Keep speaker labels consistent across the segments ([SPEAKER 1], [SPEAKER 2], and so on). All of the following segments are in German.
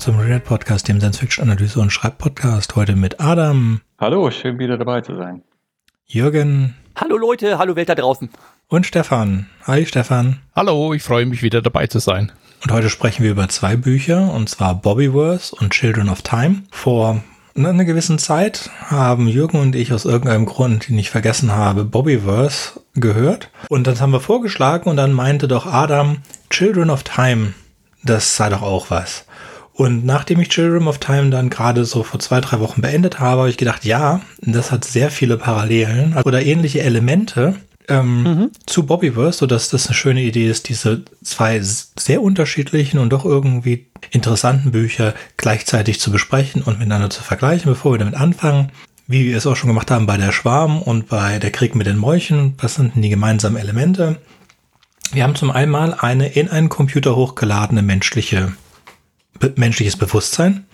[SPEAKER 1] zum Read Podcast, dem Science-Fiction-Analyse- und Schreibpodcast. Heute mit Adam.
[SPEAKER 2] Hallo, schön wieder dabei zu sein.
[SPEAKER 1] Jürgen.
[SPEAKER 3] Hallo Leute, hallo Welt da draußen.
[SPEAKER 1] Und Stefan. Hi Stefan.
[SPEAKER 4] Hallo, ich freue mich wieder dabei zu sein.
[SPEAKER 1] Und heute sprechen wir über zwei Bücher, und zwar Bobbyverse und Children of Time. Vor einer gewissen Zeit haben Jürgen und ich aus irgendeinem Grund, den ich vergessen habe, Bobbyverse gehört. Und das haben wir vorgeschlagen und dann meinte doch Adam, Children of Time, das sei doch auch was. Und nachdem ich Children of Time dann gerade so vor zwei, drei Wochen beendet habe, habe ich gedacht, ja, das hat sehr viele Parallelen oder ähnliche Elemente ähm, mhm. zu Bobbyverse, sodass das eine schöne Idee ist, diese zwei sehr unterschiedlichen und doch irgendwie interessanten Bücher gleichzeitig zu besprechen und miteinander zu vergleichen, bevor wir damit anfangen. Wie wir es auch schon gemacht haben bei der Schwarm und bei der Krieg mit den Mäuchen, was sind denn die gemeinsamen Elemente? Wir haben zum einen eine in einen Computer hochgeladene menschliche menschliches Bewusstsein.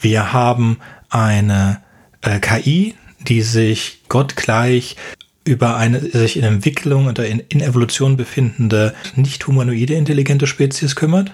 [SPEAKER 1] Wir haben eine äh, KI, die sich gottgleich über eine sich in Entwicklung oder in, in Evolution befindende nicht humanoide intelligente Spezies kümmert.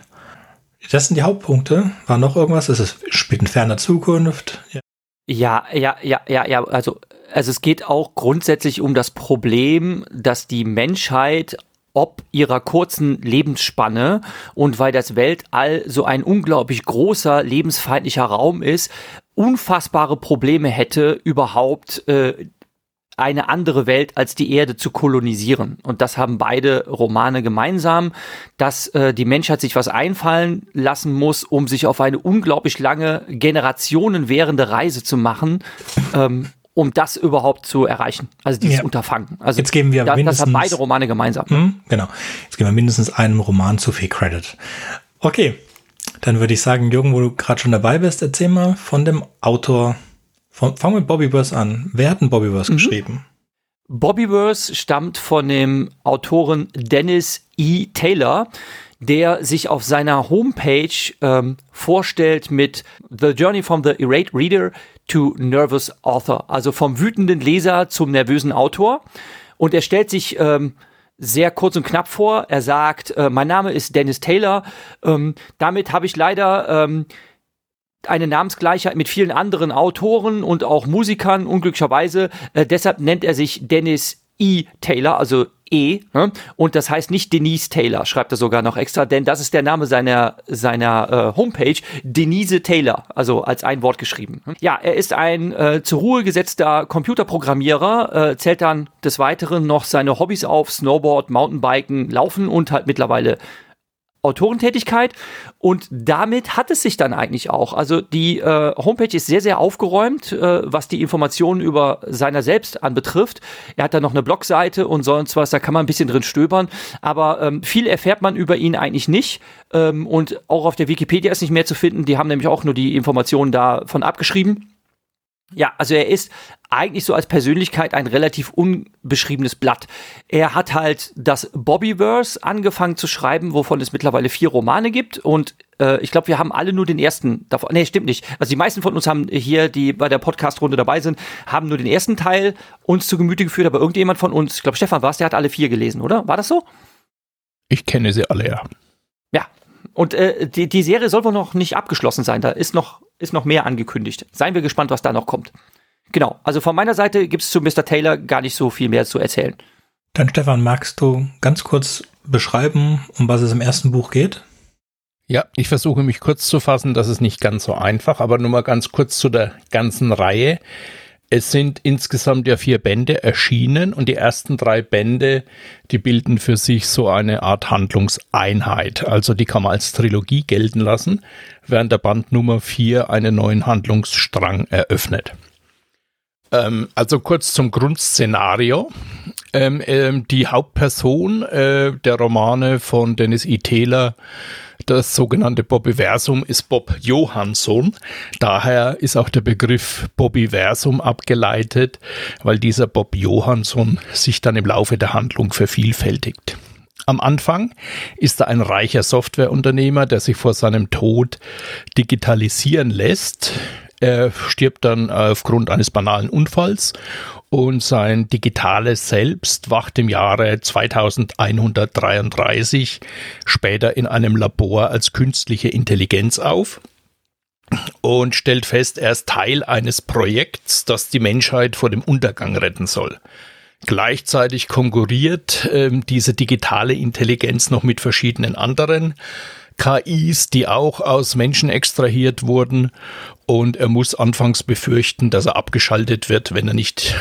[SPEAKER 1] Das sind die Hauptpunkte. War noch irgendwas? Ist es spielt in ferner Zukunft?
[SPEAKER 3] Ja. ja, ja, ja, ja, ja. Also, also es geht auch grundsätzlich um das Problem, dass die Menschheit ob ihrer kurzen Lebensspanne und weil das Weltall so ein unglaublich großer, lebensfeindlicher Raum ist, unfassbare Probleme hätte, überhaupt äh, eine andere Welt als die Erde zu kolonisieren. Und das haben beide Romane gemeinsam, dass äh, die Menschheit sich was einfallen lassen muss, um sich auf eine unglaublich lange, Generationen währende Reise zu machen, ähm, um das überhaupt zu erreichen. Also dieses ja. Unterfangen. Also
[SPEAKER 1] jetzt geben wir
[SPEAKER 3] da,
[SPEAKER 1] mindestens,
[SPEAKER 3] das haben beide Romane gemeinsam. Mh,
[SPEAKER 1] genau. Jetzt geben wir mindestens einem Roman zu viel Credit. Okay, dann würde ich sagen, Jürgen, wo du gerade schon dabei bist, erzähl mal von dem Autor. Von, fangen wir mit Bobbyverse an. Wer hat denn Bobbyverse mhm. geschrieben?
[SPEAKER 3] Bobbyverse stammt von dem Autoren Dennis E. Taylor der sich auf seiner Homepage ähm, vorstellt mit The Journey from the Irate Reader to Nervous Author, also vom wütenden Leser zum nervösen Autor. Und er stellt sich ähm, sehr kurz und knapp vor. Er sagt, äh, mein Name ist Dennis Taylor. Ähm, damit habe ich leider ähm, eine Namensgleichheit mit vielen anderen Autoren und auch Musikern, unglücklicherweise. Äh, deshalb nennt er sich Dennis E. Taylor, also E. Ne? Und das heißt nicht Denise Taylor, schreibt er sogar noch extra, denn das ist der Name seiner, seiner äh, Homepage, Denise Taylor, also als ein Wort geschrieben. Ja, er ist ein äh, zur Ruhe gesetzter Computerprogrammierer, äh, zählt dann des Weiteren noch seine Hobbys auf, Snowboard, Mountainbiken, Laufen und halt mittlerweile Autorentätigkeit und damit hat es sich dann eigentlich auch. Also die äh, Homepage ist sehr, sehr aufgeräumt, äh, was die Informationen über seiner selbst anbetrifft. Er hat da noch eine Blogseite und sonst was, da kann man ein bisschen drin stöbern, aber ähm, viel erfährt man über ihn eigentlich nicht ähm, und auch auf der Wikipedia ist nicht mehr zu finden. Die haben nämlich auch nur die Informationen davon abgeschrieben. Ja, also er ist eigentlich so als Persönlichkeit ein relativ unbeschriebenes Blatt. Er hat halt das Bobbyverse angefangen zu schreiben, wovon es mittlerweile vier Romane gibt. Und äh, ich glaube, wir haben alle nur den ersten davon. Nee, stimmt nicht. Also die meisten von uns haben hier, die bei der Podcast-Runde dabei sind, haben nur den ersten Teil uns zu Gemüte geführt. Aber irgendjemand von uns, ich glaube, Stefan war es, der hat alle vier gelesen, oder? War das so?
[SPEAKER 4] Ich kenne sie alle, ja.
[SPEAKER 3] Ja. Und äh, die, die Serie soll wohl noch nicht abgeschlossen sein. Da ist noch ist noch mehr angekündigt. Seien wir gespannt, was da noch kommt. Genau, also von meiner Seite gibt es zu Mr. Taylor gar nicht so viel mehr zu erzählen.
[SPEAKER 1] Dann Stefan, magst du ganz kurz beschreiben, um was es im ersten Buch geht?
[SPEAKER 4] Ja, ich versuche mich kurz zu fassen, das ist nicht ganz so einfach, aber nur mal ganz kurz zu der ganzen Reihe. Es sind insgesamt ja vier Bände erschienen und die ersten drei Bände, die bilden für sich so eine Art Handlungseinheit. Also die kann man als Trilogie gelten lassen, während der Band Nummer vier einen neuen Handlungsstrang eröffnet. Ähm, also kurz zum Grundszenario. Ähm, ähm, die Hauptperson äh, der Romane von Dennis E. Taylor das sogenannte Bobbyversum ist Bob Johansson. Daher ist auch der Begriff Bobbyversum abgeleitet, weil dieser Bob Johansson sich dann im Laufe der Handlung vervielfältigt. Am Anfang ist er ein reicher Softwareunternehmer, der sich vor seinem Tod digitalisieren lässt. Er stirbt dann aufgrund eines banalen Unfalls und sein digitales Selbst wacht im Jahre 2133 später in einem Labor als künstliche Intelligenz auf. und stellt fest, er ist Teil eines Projekts, das die Menschheit vor dem Untergang retten soll. Gleichzeitig konkurriert ähm, diese digitale Intelligenz noch mit verschiedenen anderen KIs, die auch aus Menschen extrahiert wurden. Und er muss anfangs befürchten, dass er abgeschaltet wird, wenn er nicht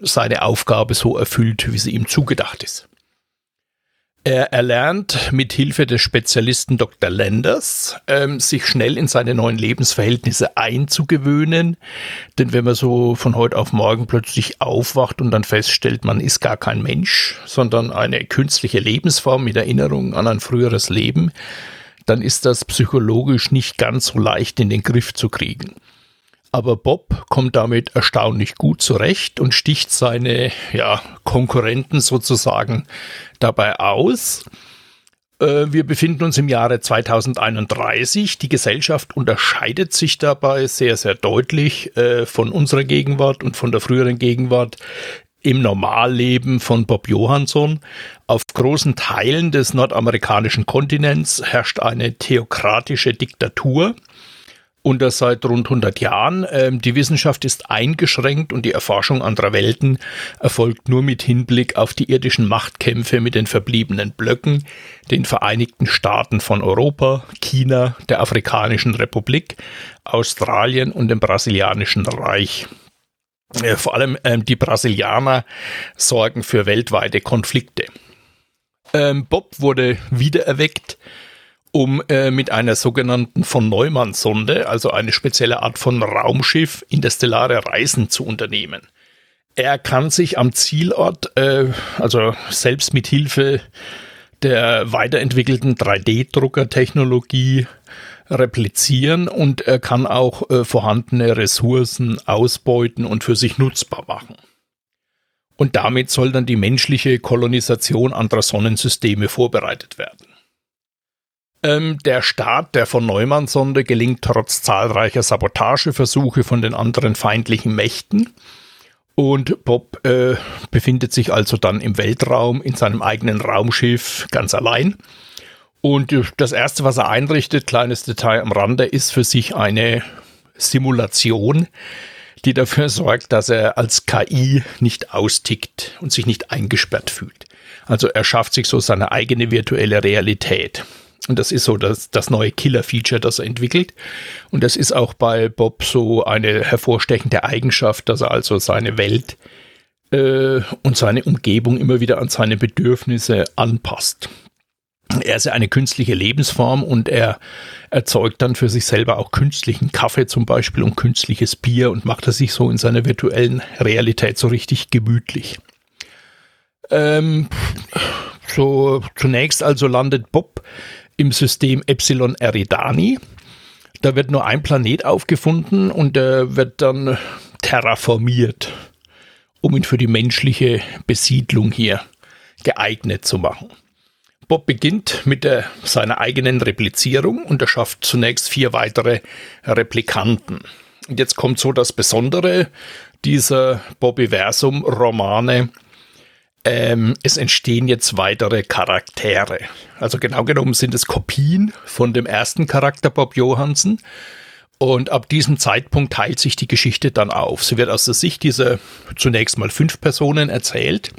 [SPEAKER 4] seine Aufgabe so erfüllt, wie sie ihm zugedacht ist. Er erlernt mit Hilfe des Spezialisten Dr. Landers, ähm, sich schnell in seine neuen Lebensverhältnisse einzugewöhnen. Denn wenn man so von heute auf morgen plötzlich aufwacht und dann feststellt, man ist gar kein Mensch, sondern eine künstliche Lebensform mit Erinnerung an ein früheres Leben, dann ist das psychologisch nicht ganz so leicht in den Griff zu kriegen. Aber Bob kommt damit erstaunlich gut zurecht und sticht seine ja, Konkurrenten sozusagen dabei aus. Äh, wir befinden uns im Jahre 2031. Die Gesellschaft unterscheidet sich dabei sehr, sehr deutlich äh, von unserer Gegenwart und von der früheren Gegenwart im Normalleben von Bob Johansson. Auf großen Teilen des nordamerikanischen Kontinents herrscht eine theokratische Diktatur und das seit rund 100 Jahren. Ähm, die Wissenschaft ist eingeschränkt und die Erforschung anderer Welten erfolgt nur mit Hinblick auf die irdischen Machtkämpfe mit den verbliebenen Blöcken, den Vereinigten Staaten von Europa, China, der Afrikanischen Republik, Australien und dem Brasilianischen Reich. Äh, vor allem ähm, die Brasilianer sorgen für weltweite Konflikte. Ähm, Bob wurde wiedererweckt um äh, mit einer sogenannten von Neumann-Sonde, also eine spezielle Art von Raumschiff, interstellare Reisen zu unternehmen. Er kann sich am Zielort, äh, also selbst mit Hilfe der weiterentwickelten 3D-Druckertechnologie replizieren und er kann auch äh, vorhandene Ressourcen ausbeuten und für sich nutzbar machen. Und damit soll dann die menschliche Kolonisation anderer Sonnensysteme vorbereitet werden. Ähm, der Start der von Neumann-Sonde gelingt trotz zahlreicher Sabotageversuche von den anderen feindlichen Mächten. Und Bob äh, befindet sich also dann im Weltraum in seinem eigenen Raumschiff ganz allein. Und äh, das Erste, was er einrichtet, kleines Detail am Rande, ist für sich eine Simulation, die dafür sorgt, dass er als KI nicht austickt und sich nicht eingesperrt fühlt. Also er schafft sich so seine eigene virtuelle Realität. Und das ist so das, das neue Killer-Feature, das er entwickelt. Und das ist auch bei Bob so eine hervorstechende Eigenschaft, dass er also seine Welt äh, und seine Umgebung immer wieder an seine Bedürfnisse anpasst. Er ist ja eine künstliche Lebensform und er erzeugt dann für sich selber auch künstlichen Kaffee zum Beispiel und künstliches Bier und macht er sich so in seiner virtuellen Realität so richtig gemütlich. Ähm, so zunächst also landet Bob im System Epsilon Eridani. Da wird nur ein Planet aufgefunden und der wird dann terraformiert, um ihn für die menschliche Besiedlung hier geeignet zu machen. Bob beginnt mit der, seiner eigenen Replizierung und er schafft zunächst vier weitere Replikanten. Und jetzt kommt so das Besondere dieser Bobiversum-Romane, ähm, es entstehen jetzt weitere Charaktere. Also genau genommen sind es Kopien von dem ersten Charakter Bob Johansen. Und ab diesem Zeitpunkt teilt sich die Geschichte dann auf. Sie wird aus der Sicht dieser zunächst mal fünf Personen erzählt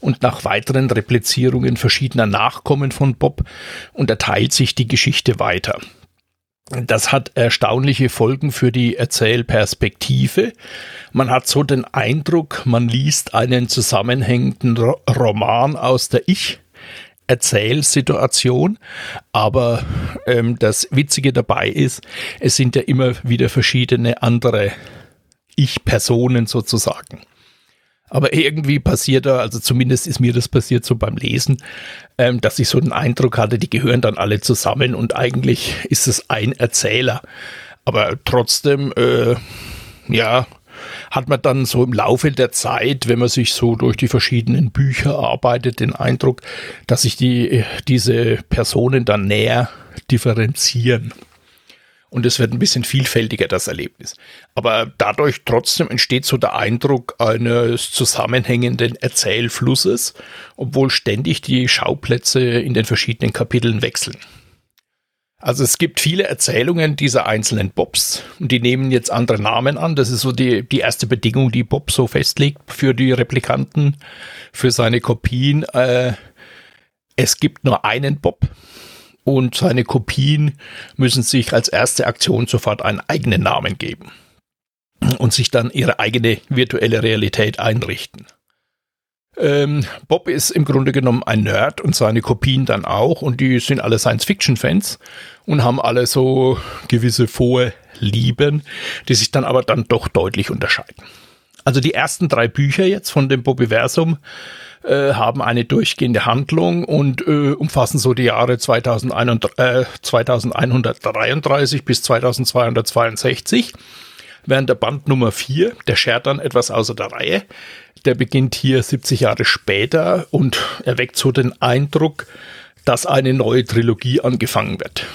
[SPEAKER 4] und nach weiteren Replizierungen verschiedener Nachkommen von Bob unterteilt sich die Geschichte weiter. Das hat erstaunliche Folgen für die Erzählperspektive. Man hat so den Eindruck, man liest einen zusammenhängenden Roman aus der Ich- Erzählsituation. Aber ähm, das Witzige dabei ist, es sind ja immer wieder verschiedene andere Ich-Personen sozusagen. Aber irgendwie passiert da, also zumindest ist mir das passiert so beim Lesen, ähm, dass ich so den Eindruck hatte, die gehören dann alle zusammen und eigentlich ist es ein Erzähler. Aber trotzdem, äh, ja, hat man dann so im Laufe der Zeit, wenn man sich so durch die verschiedenen Bücher arbeitet, den Eindruck, dass sich die, diese Personen dann näher differenzieren und es wird ein bisschen vielfältiger, das Erlebnis. Aber dadurch trotzdem entsteht so der Eindruck eines zusammenhängenden Erzählflusses, obwohl ständig die Schauplätze in den verschiedenen Kapiteln wechseln. Also es gibt viele Erzählungen dieser einzelnen Bobs und die nehmen jetzt andere Namen an. Das ist so die, die erste Bedingung, die Bob so festlegt für die Replikanten, für seine Kopien. Äh, es gibt nur einen Bob und seine Kopien müssen sich als erste Aktion sofort einen eigenen Namen geben und sich dann ihre eigene virtuelle Realität einrichten. Ähm, Bob ist im Grunde genommen ein Nerd und seine Kopien dann auch und die sind alle Science-Fiction-Fans und haben alle so gewisse Vorlieben, die sich dann aber dann doch deutlich unterscheiden. Also die ersten drei Bücher jetzt von dem Bobiversum äh, haben eine durchgehende Handlung und äh, umfassen so die Jahre 2133, äh, 2133 bis 2262 während der Band Nummer 4, der schert dann etwas außer der Reihe, der beginnt hier 70 Jahre später und erweckt so den Eindruck, dass eine neue Trilogie angefangen wird.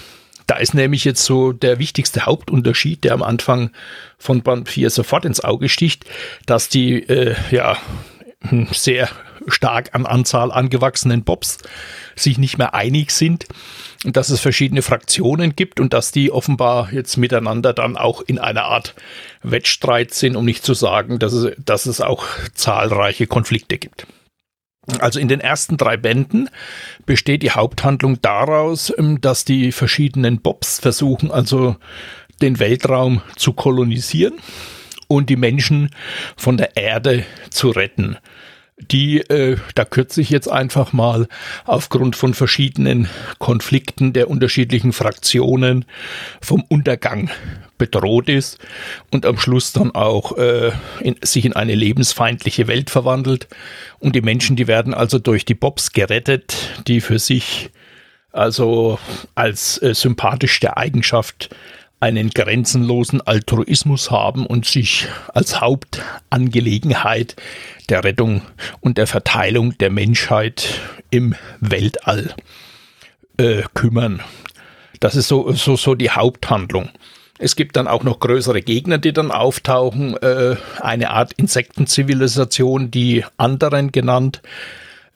[SPEAKER 4] Da ist nämlich jetzt so der wichtigste Hauptunterschied, der am Anfang von Band 4 sofort ins Auge sticht, dass die äh, ja sehr stark an Anzahl angewachsenen Bobs sich nicht mehr einig sind dass es verschiedene Fraktionen gibt und dass die offenbar jetzt miteinander dann auch in einer Art Wettstreit sind, um nicht zu sagen, dass es, dass es auch zahlreiche Konflikte gibt. Also in den ersten drei Bänden besteht die Haupthandlung daraus, ähm, dass die verschiedenen Bobs versuchen, also den Weltraum zu kolonisieren und die Menschen von der Erde zu retten die, äh, da kürze ich jetzt einfach mal, aufgrund von verschiedenen Konflikten der unterschiedlichen Fraktionen vom Untergang bedroht ist und am Schluss dann auch äh, in, sich in eine lebensfeindliche Welt verwandelt. Und die Menschen, die werden also durch die Bobs gerettet, die für sich also als äh, sympathischste Eigenschaft einen grenzenlosen Altruismus haben und sich als Hauptangelegenheit der Rettung und der Verteilung der Menschheit im Weltall äh, kümmern. Das ist so, so, so die Haupthandlung. Es gibt dann auch noch größere Gegner, die dann auftauchen. Äh, eine Art Insektenzivilisation, die anderen genannt,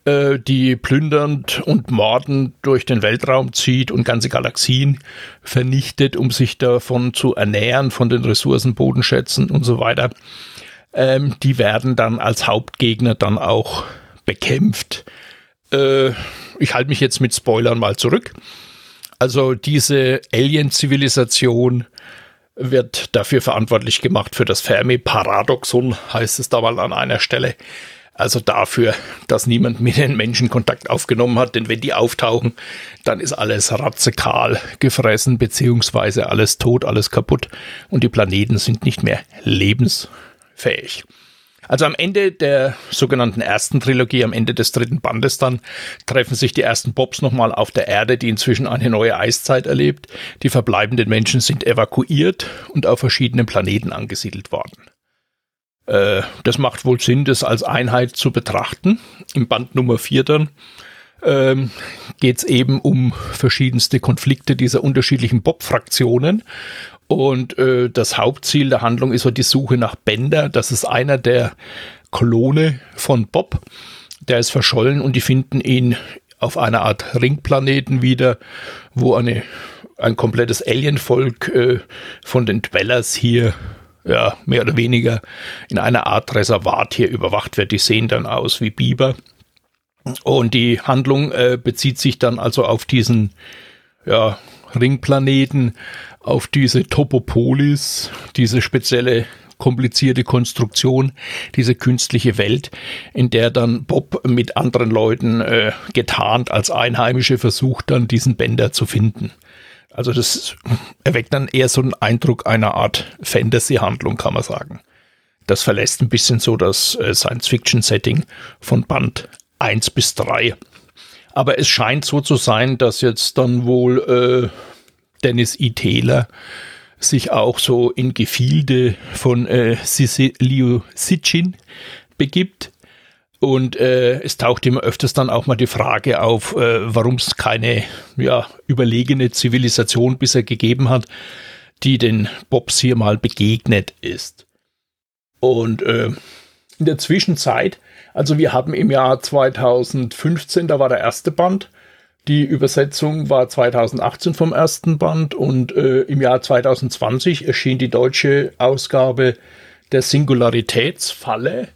[SPEAKER 4] äh, die plündernd und mordend durch den Weltraum zieht und ganze Galaxien vernichtet, um sich davon zu ernähren, von den Ressourcen, Bodenschätzen und so weiter. Ähm, die werden dann als Hauptgegner dann auch bekämpft. Äh, ich halte mich jetzt mit Spoilern mal zurück. Also diese Alien-Zivilisation wird dafür verantwortlich gemacht für das Fermi-Paradoxon, heißt es da mal an einer Stelle. Also dafür, dass niemand mit den Menschen Kontakt aufgenommen hat, denn wenn die auftauchen, dann ist alles ratzekal gefressen, beziehungsweise alles tot, alles kaputt und die Planeten sind nicht mehr lebensfähig. Also am Ende der sogenannten ersten Trilogie, am Ende des dritten Bandes dann, treffen sich die ersten Bobs nochmal auf der Erde, die inzwischen eine neue Eiszeit erlebt. Die verbleibenden Menschen sind evakuiert und auf verschiedenen Planeten angesiedelt worden. Äh, das macht wohl Sinn, das als Einheit zu betrachten. Im Band Nummer 4 dann ähm, geht es eben um verschiedenste Konflikte dieser unterschiedlichen Bob-Fraktionen. Und äh, das Hauptziel der Handlung ist so die Suche nach Bender. Das ist einer der Klone von Bob. Der ist verschollen und die finden ihn auf einer Art Ringplaneten wieder, wo eine, ein komplettes Alienvolk äh, von den Dwellers hier ja, mehr oder weniger in einer Art Reservat hier überwacht wird. Die sehen dann aus wie Biber. Und die Handlung äh, bezieht sich dann also auf diesen ja, Ringplaneten, auf diese Topopolis, diese spezielle komplizierte Konstruktion, diese künstliche Welt, in der dann Bob mit anderen Leuten äh, getarnt als Einheimische versucht, dann diesen Bänder zu finden. Also das erweckt dann eher so einen Eindruck einer Art Fantasy-Handlung, kann man sagen. Das verlässt ein bisschen so das äh, Science-Fiction-Setting von Band 1 bis 3. Aber es scheint so zu sein, dass jetzt dann wohl äh, Dennis E. Taylor sich auch so in Gefilde von äh, Liu Sitchin begibt und äh, es taucht immer öfters dann auch mal die Frage auf, äh, warum es keine ja, überlegene Zivilisation bisher gegeben hat, die den Bobs hier mal begegnet ist. Und äh, in der Zwischenzeit, also wir haben im Jahr 2015, da war der erste Band, Die Übersetzung war 2018 vom ersten Band und äh, im Jahr 2020 erschien die deutsche Ausgabe der Singularitätsfalle.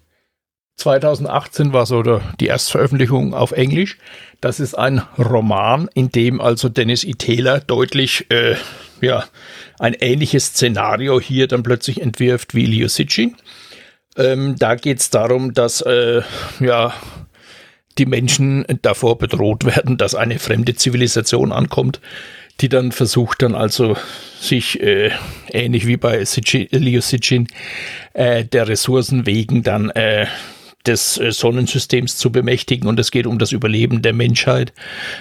[SPEAKER 4] 2018 war so der, die Erstveröffentlichung auf Englisch. Das ist ein Roman, in dem also Dennis E. Taylor deutlich äh, ja, ein ähnliches Szenario hier dann plötzlich entwirft wie Leo Sitchin. Ähm, da geht es darum, dass äh, ja, die Menschen davor bedroht werden, dass eine fremde Zivilisation ankommt, die dann versucht dann also sich äh, ähnlich wie bei Leo Sitchin äh, der Ressourcen wegen dann äh, des äh, Sonnensystems zu bemächtigen und es geht um das Überleben der Menschheit.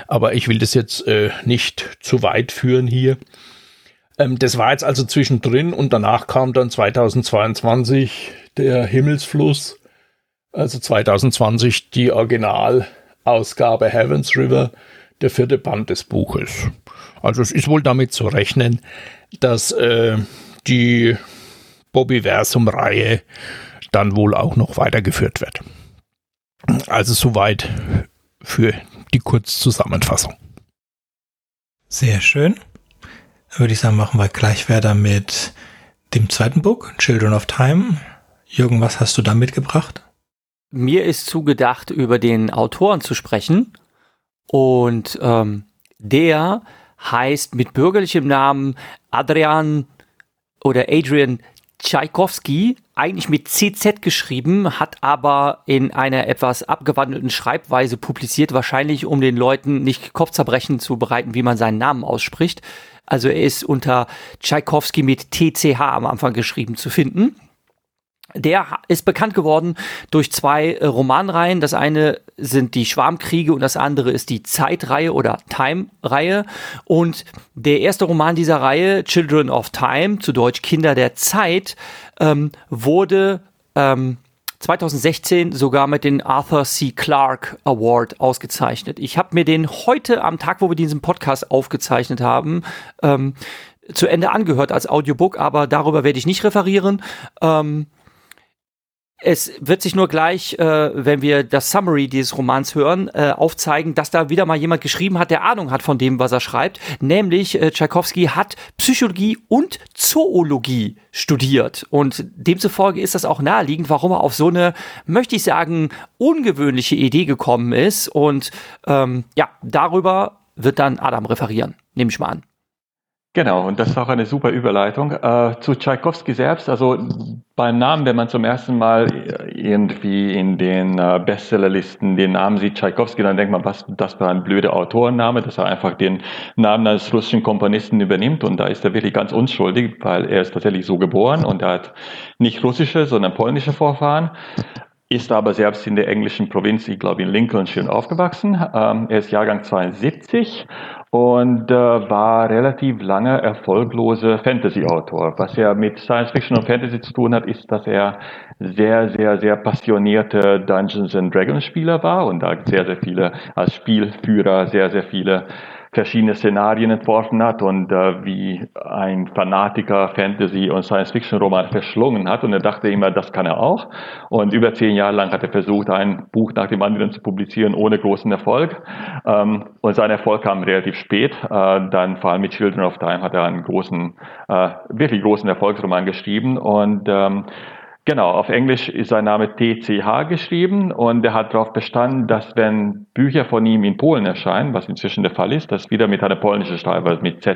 [SPEAKER 4] Aber ich will das jetzt äh, nicht zu weit führen hier. Ähm, das war jetzt also zwischendrin und danach kam dann 2022 der Himmelsfluss also 2020 die Originalausgabe Heavens River, der vierte Band des Buches. Also es ist wohl damit zu rechnen, dass äh, die Bobbyversum-Reihe dann wohl auch noch weitergeführt wird. Also soweit für die Kurzzusammenfassung.
[SPEAKER 1] Sehr schön. Dann würde ich sagen, machen wir gleich weiter mit dem zweiten Buch, Children of Time. Jürgen, was hast du da mitgebracht?
[SPEAKER 3] Mir ist zugedacht, über den Autoren zu sprechen. Und ähm, der heißt mit bürgerlichem Namen Adrian oder Adrian Tchaikovsky, eigentlich mit CZ geschrieben, hat aber in einer etwas abgewandelten Schreibweise publiziert, wahrscheinlich um den Leuten nicht Kopfzerbrechen zu bereiten, wie man seinen Namen ausspricht. Also er ist unter Tchaikovsky mit TCH am Anfang geschrieben zu finden. Der ist bekannt geworden durch zwei äh, Romanreihen. Das eine sind die Schwarmkriege und das andere ist die Zeitreihe oder Time-Reihe. Und der erste Roman dieser Reihe, Children of Time, zu Deutsch Kinder der Zeit, ähm, wurde ähm, 2016 sogar mit dem Arthur C. Clarke Award ausgezeichnet. Ich habe mir den heute am Tag, wo wir diesen Podcast aufgezeichnet haben, ähm, zu Ende angehört als Audiobook, aber darüber werde ich nicht referieren. Ähm, es wird sich nur gleich, äh, wenn wir das Summary dieses Romans hören, äh, aufzeigen, dass da wieder mal jemand geschrieben hat, der Ahnung hat von dem, was er schreibt. Nämlich äh, Tchaikovsky hat Psychologie und Zoologie studiert. Und demzufolge ist das auch naheliegend, warum er auf so eine, möchte ich sagen, ungewöhnliche Idee gekommen ist. Und ähm, ja, darüber wird dann Adam referieren, nehme ich mal an.
[SPEAKER 2] Genau, und das ist auch eine super Überleitung äh, zu Tchaikovsky selbst. Also beim Namen, wenn man zum ersten Mal irgendwie in den äh, Bestsellerlisten den Namen sieht, Tchaikovsky, dann denkt man, was das für ein blöder Autorenname, dass er einfach den Namen eines russischen Komponisten übernimmt. Und da ist er wirklich ganz unschuldig, weil er ist tatsächlich so geboren und er hat nicht russische, sondern polnische Vorfahren ist aber selbst in der englischen Provinz, ich glaube in Lincolnshire, aufgewachsen. Ähm, er ist Jahrgang 72 und äh, war relativ lange erfolgloser Fantasy-Autor. Was er mit Science Fiction und Fantasy zu tun hat, ist, dass er sehr, sehr, sehr passionierte Dungeons and Dragons Spieler war und da sehr, sehr viele als Spielführer sehr, sehr viele verschiedene Szenarien entworfen hat und äh, wie ein Fanatiker Fantasy- und Science-Fiction-Roman verschlungen hat. Und er dachte immer, das kann er auch. Und über zehn Jahre lang hat er versucht, ein Buch nach dem anderen zu publizieren, ohne großen Erfolg. Ähm, und sein Erfolg kam relativ spät. Äh, dann vor allem mit Children of Time hat er einen großen, äh, wirklich großen Erfolgsroman geschrieben. Und ähm, Genau, auf Englisch ist sein Name TCH geschrieben und er hat darauf bestanden, dass wenn Bücher von ihm in Polen erscheinen, was inzwischen der Fall ist, das wieder mit einer polnischen Schreiber, mit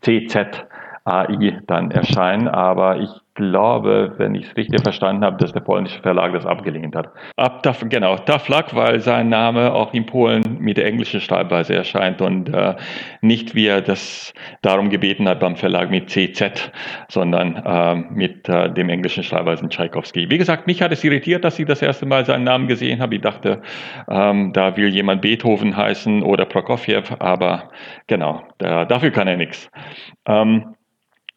[SPEAKER 2] CZ AI dann erscheinen. Aber ich glaube, wenn ich es richtig verstanden habe, dass der polnische Verlag das abgelehnt hat. Ab da, genau, Taflak, weil sein Name auch in Polen mit der englischen Schreibweise erscheint und äh, nicht wie er das darum gebeten hat beim Verlag mit CZ, sondern äh, mit äh, dem englischen Schreibweisen Tchaikovsky. Wie gesagt, mich hat es irritiert, dass ich das erste Mal seinen Namen gesehen habe. Ich dachte, ähm, da will jemand Beethoven heißen oder Prokofjew, aber genau, da, dafür kann er nichts. Ähm,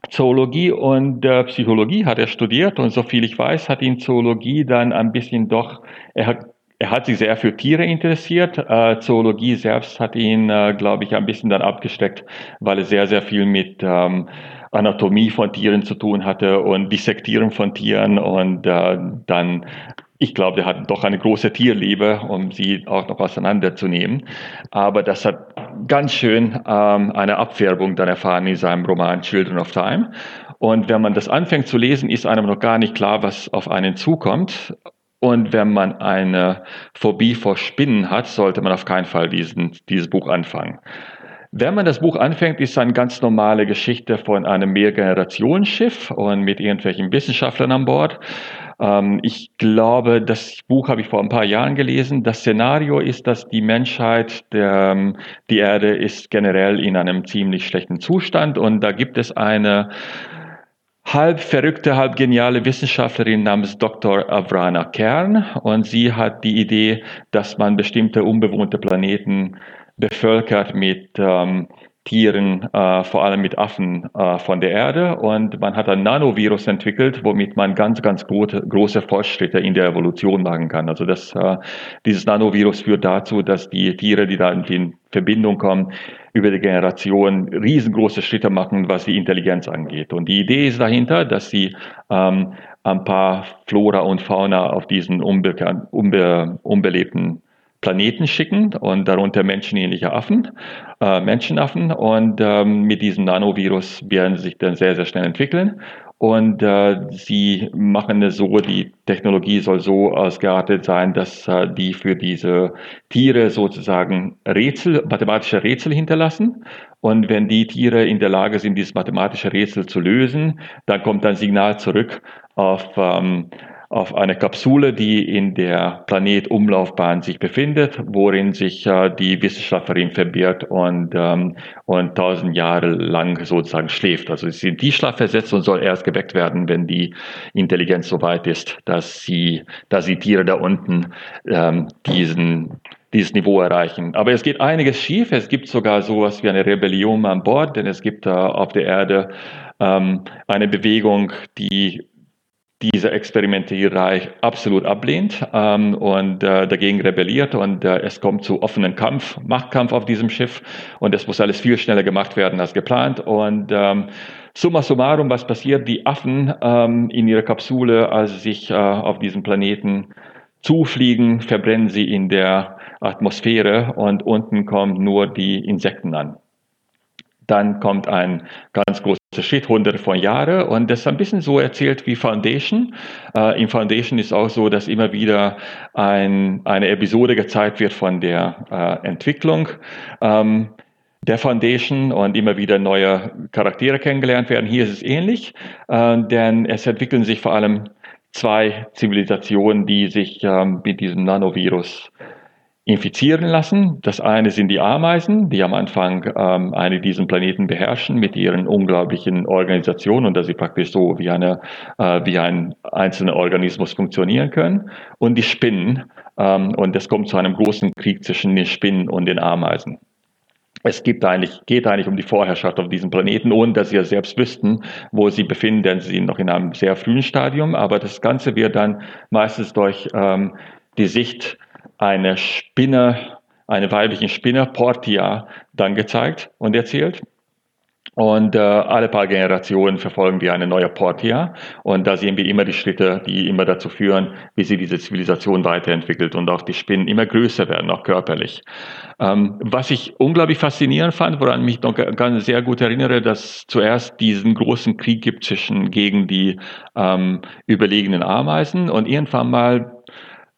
[SPEAKER 2] Zoologie und äh, Psychologie hat er studiert und so viel ich weiß, hat ihn Zoologie dann ein bisschen doch, er hat, er hat sich sehr für Tiere interessiert. Äh, Zoologie selbst hat ihn, äh, glaube ich, ein bisschen dann abgesteckt, weil er sehr, sehr viel mit ähm, Anatomie von Tieren zu tun hatte und Dissektieren von Tieren und äh, dann ich glaube, der hat doch eine große Tierliebe, um sie auch noch auseinanderzunehmen. Aber das hat ganz schön ähm, eine Abfärbung dann erfahren in seinem Roman Children of Time. Und wenn man das anfängt zu lesen, ist einem noch gar nicht klar, was auf einen zukommt. Und wenn man eine Phobie vor Spinnen hat, sollte man auf keinen Fall diesen, dieses Buch anfangen. Wenn man das Buch anfängt, ist es eine ganz normale Geschichte von einem Mehrgenerationsschiff und mit irgendwelchen Wissenschaftlern an Bord. Ähm, ich glaube, das Buch habe ich vor ein paar Jahren gelesen. Das Szenario ist, dass die Menschheit, der, ähm, die Erde ist generell in einem ziemlich schlechten Zustand und da gibt es eine halb verrückte, halb geniale Wissenschaftlerin namens Dr. Avrana Kern und sie hat die Idee, dass man bestimmte unbewohnte Planeten bevölkert mit ähm, Tieren, äh, vor allem mit Affen äh, von der Erde. Und man hat ein Nanovirus entwickelt, womit man ganz, ganz große, große Fortschritte in der Evolution machen kann. Also das, äh, dieses Nanovirus führt dazu, dass die Tiere, die da in Verbindung kommen, über die Generation riesengroße Schritte machen, was die Intelligenz angeht. Und die Idee ist dahinter, dass sie ähm, ein paar Flora und Fauna auf diesen unbe unbe unbelebten Planeten schicken und darunter menschenähnliche Affen, äh, Menschenaffen. Und ähm, mit diesem Nanovirus werden sie sich dann sehr, sehr schnell entwickeln. Und äh, sie machen es so, die Technologie soll so ausgeartet sein, dass äh, die für diese Tiere sozusagen Rätsel, mathematische Rätsel hinterlassen. Und wenn die Tiere in der Lage sind, dieses mathematische Rätsel zu lösen, dann kommt ein Signal zurück auf ähm, auf eine Kapsule, die in der Planetumlaufbahn sich befindet, worin sich äh, die Wissenschaftlerin verbirgt und, ähm, und tausend Jahre lang sozusagen schläft. Also sie sind die Schlaf versetzt und soll erst geweckt werden, wenn die Intelligenz so weit ist, dass sie, dass die Tiere da unten ähm, diesen dieses Niveau erreichen. Aber es geht einiges schief. Es gibt sogar sowas wie eine Rebellion an Bord, denn es gibt äh, auf der Erde ähm, eine Bewegung, die diese Experimentierei absolut ablehnt ähm, und äh, dagegen rebelliert und äh, es kommt zu offenen Kampf, Machtkampf auf diesem Schiff und es muss alles viel schneller gemacht werden als geplant und ähm, summa summarum, was passiert? Die Affen ähm, in ihrer Kapsule, als sie sich äh, auf diesem Planeten zufliegen, verbrennen sie in der Atmosphäre und unten kommen nur die Insekten an. Dann kommt ein ganz großer Schritt, hunderte von Jahren. Und das ist ein bisschen so erzählt wie Foundation. Äh, in Foundation ist auch so, dass immer wieder ein, eine Episode gezeigt wird von der äh, Entwicklung. Ähm, der Foundation und immer wieder neue Charaktere kennengelernt werden. Hier ist es ähnlich, äh, denn es entwickeln sich vor allem zwei Zivilisationen, die sich ähm, mit diesem Nanovirus infizieren lassen. Das eine sind die Ameisen, die am Anfang ähm, eine diesen Planeten beherrschen mit ihren unglaublichen Organisationen und dass sie praktisch so wie, eine, äh, wie ein einzelner Organismus funktionieren können. Und die Spinnen. Ähm, und es kommt zu einem großen Krieg zwischen den Spinnen und den Ameisen. Es gibt eigentlich, geht eigentlich um die Vorherrschaft auf diesem Planeten, ohne dass sie ja selbst wüssten, wo sie befinden, denn sie sind noch in einem sehr frühen Stadium. Aber das Ganze wird dann meistens durch ähm, die Sicht eine Spinne, eine weibliche Spinne, Portia, dann gezeigt und erzählt. Und äh, alle paar Generationen verfolgen wir eine neue Portia. Und da sehen wir immer die Schritte, die immer dazu führen, wie sie diese Zivilisation weiterentwickelt und auch die Spinnen immer größer werden, auch körperlich. Ähm, was ich unglaublich faszinierend fand, woran ich mich noch ganz sehr gut erinnere, dass zuerst diesen großen Krieg gibt zwischen gegen die ähm, überlegenen Ameisen und irgendwann mal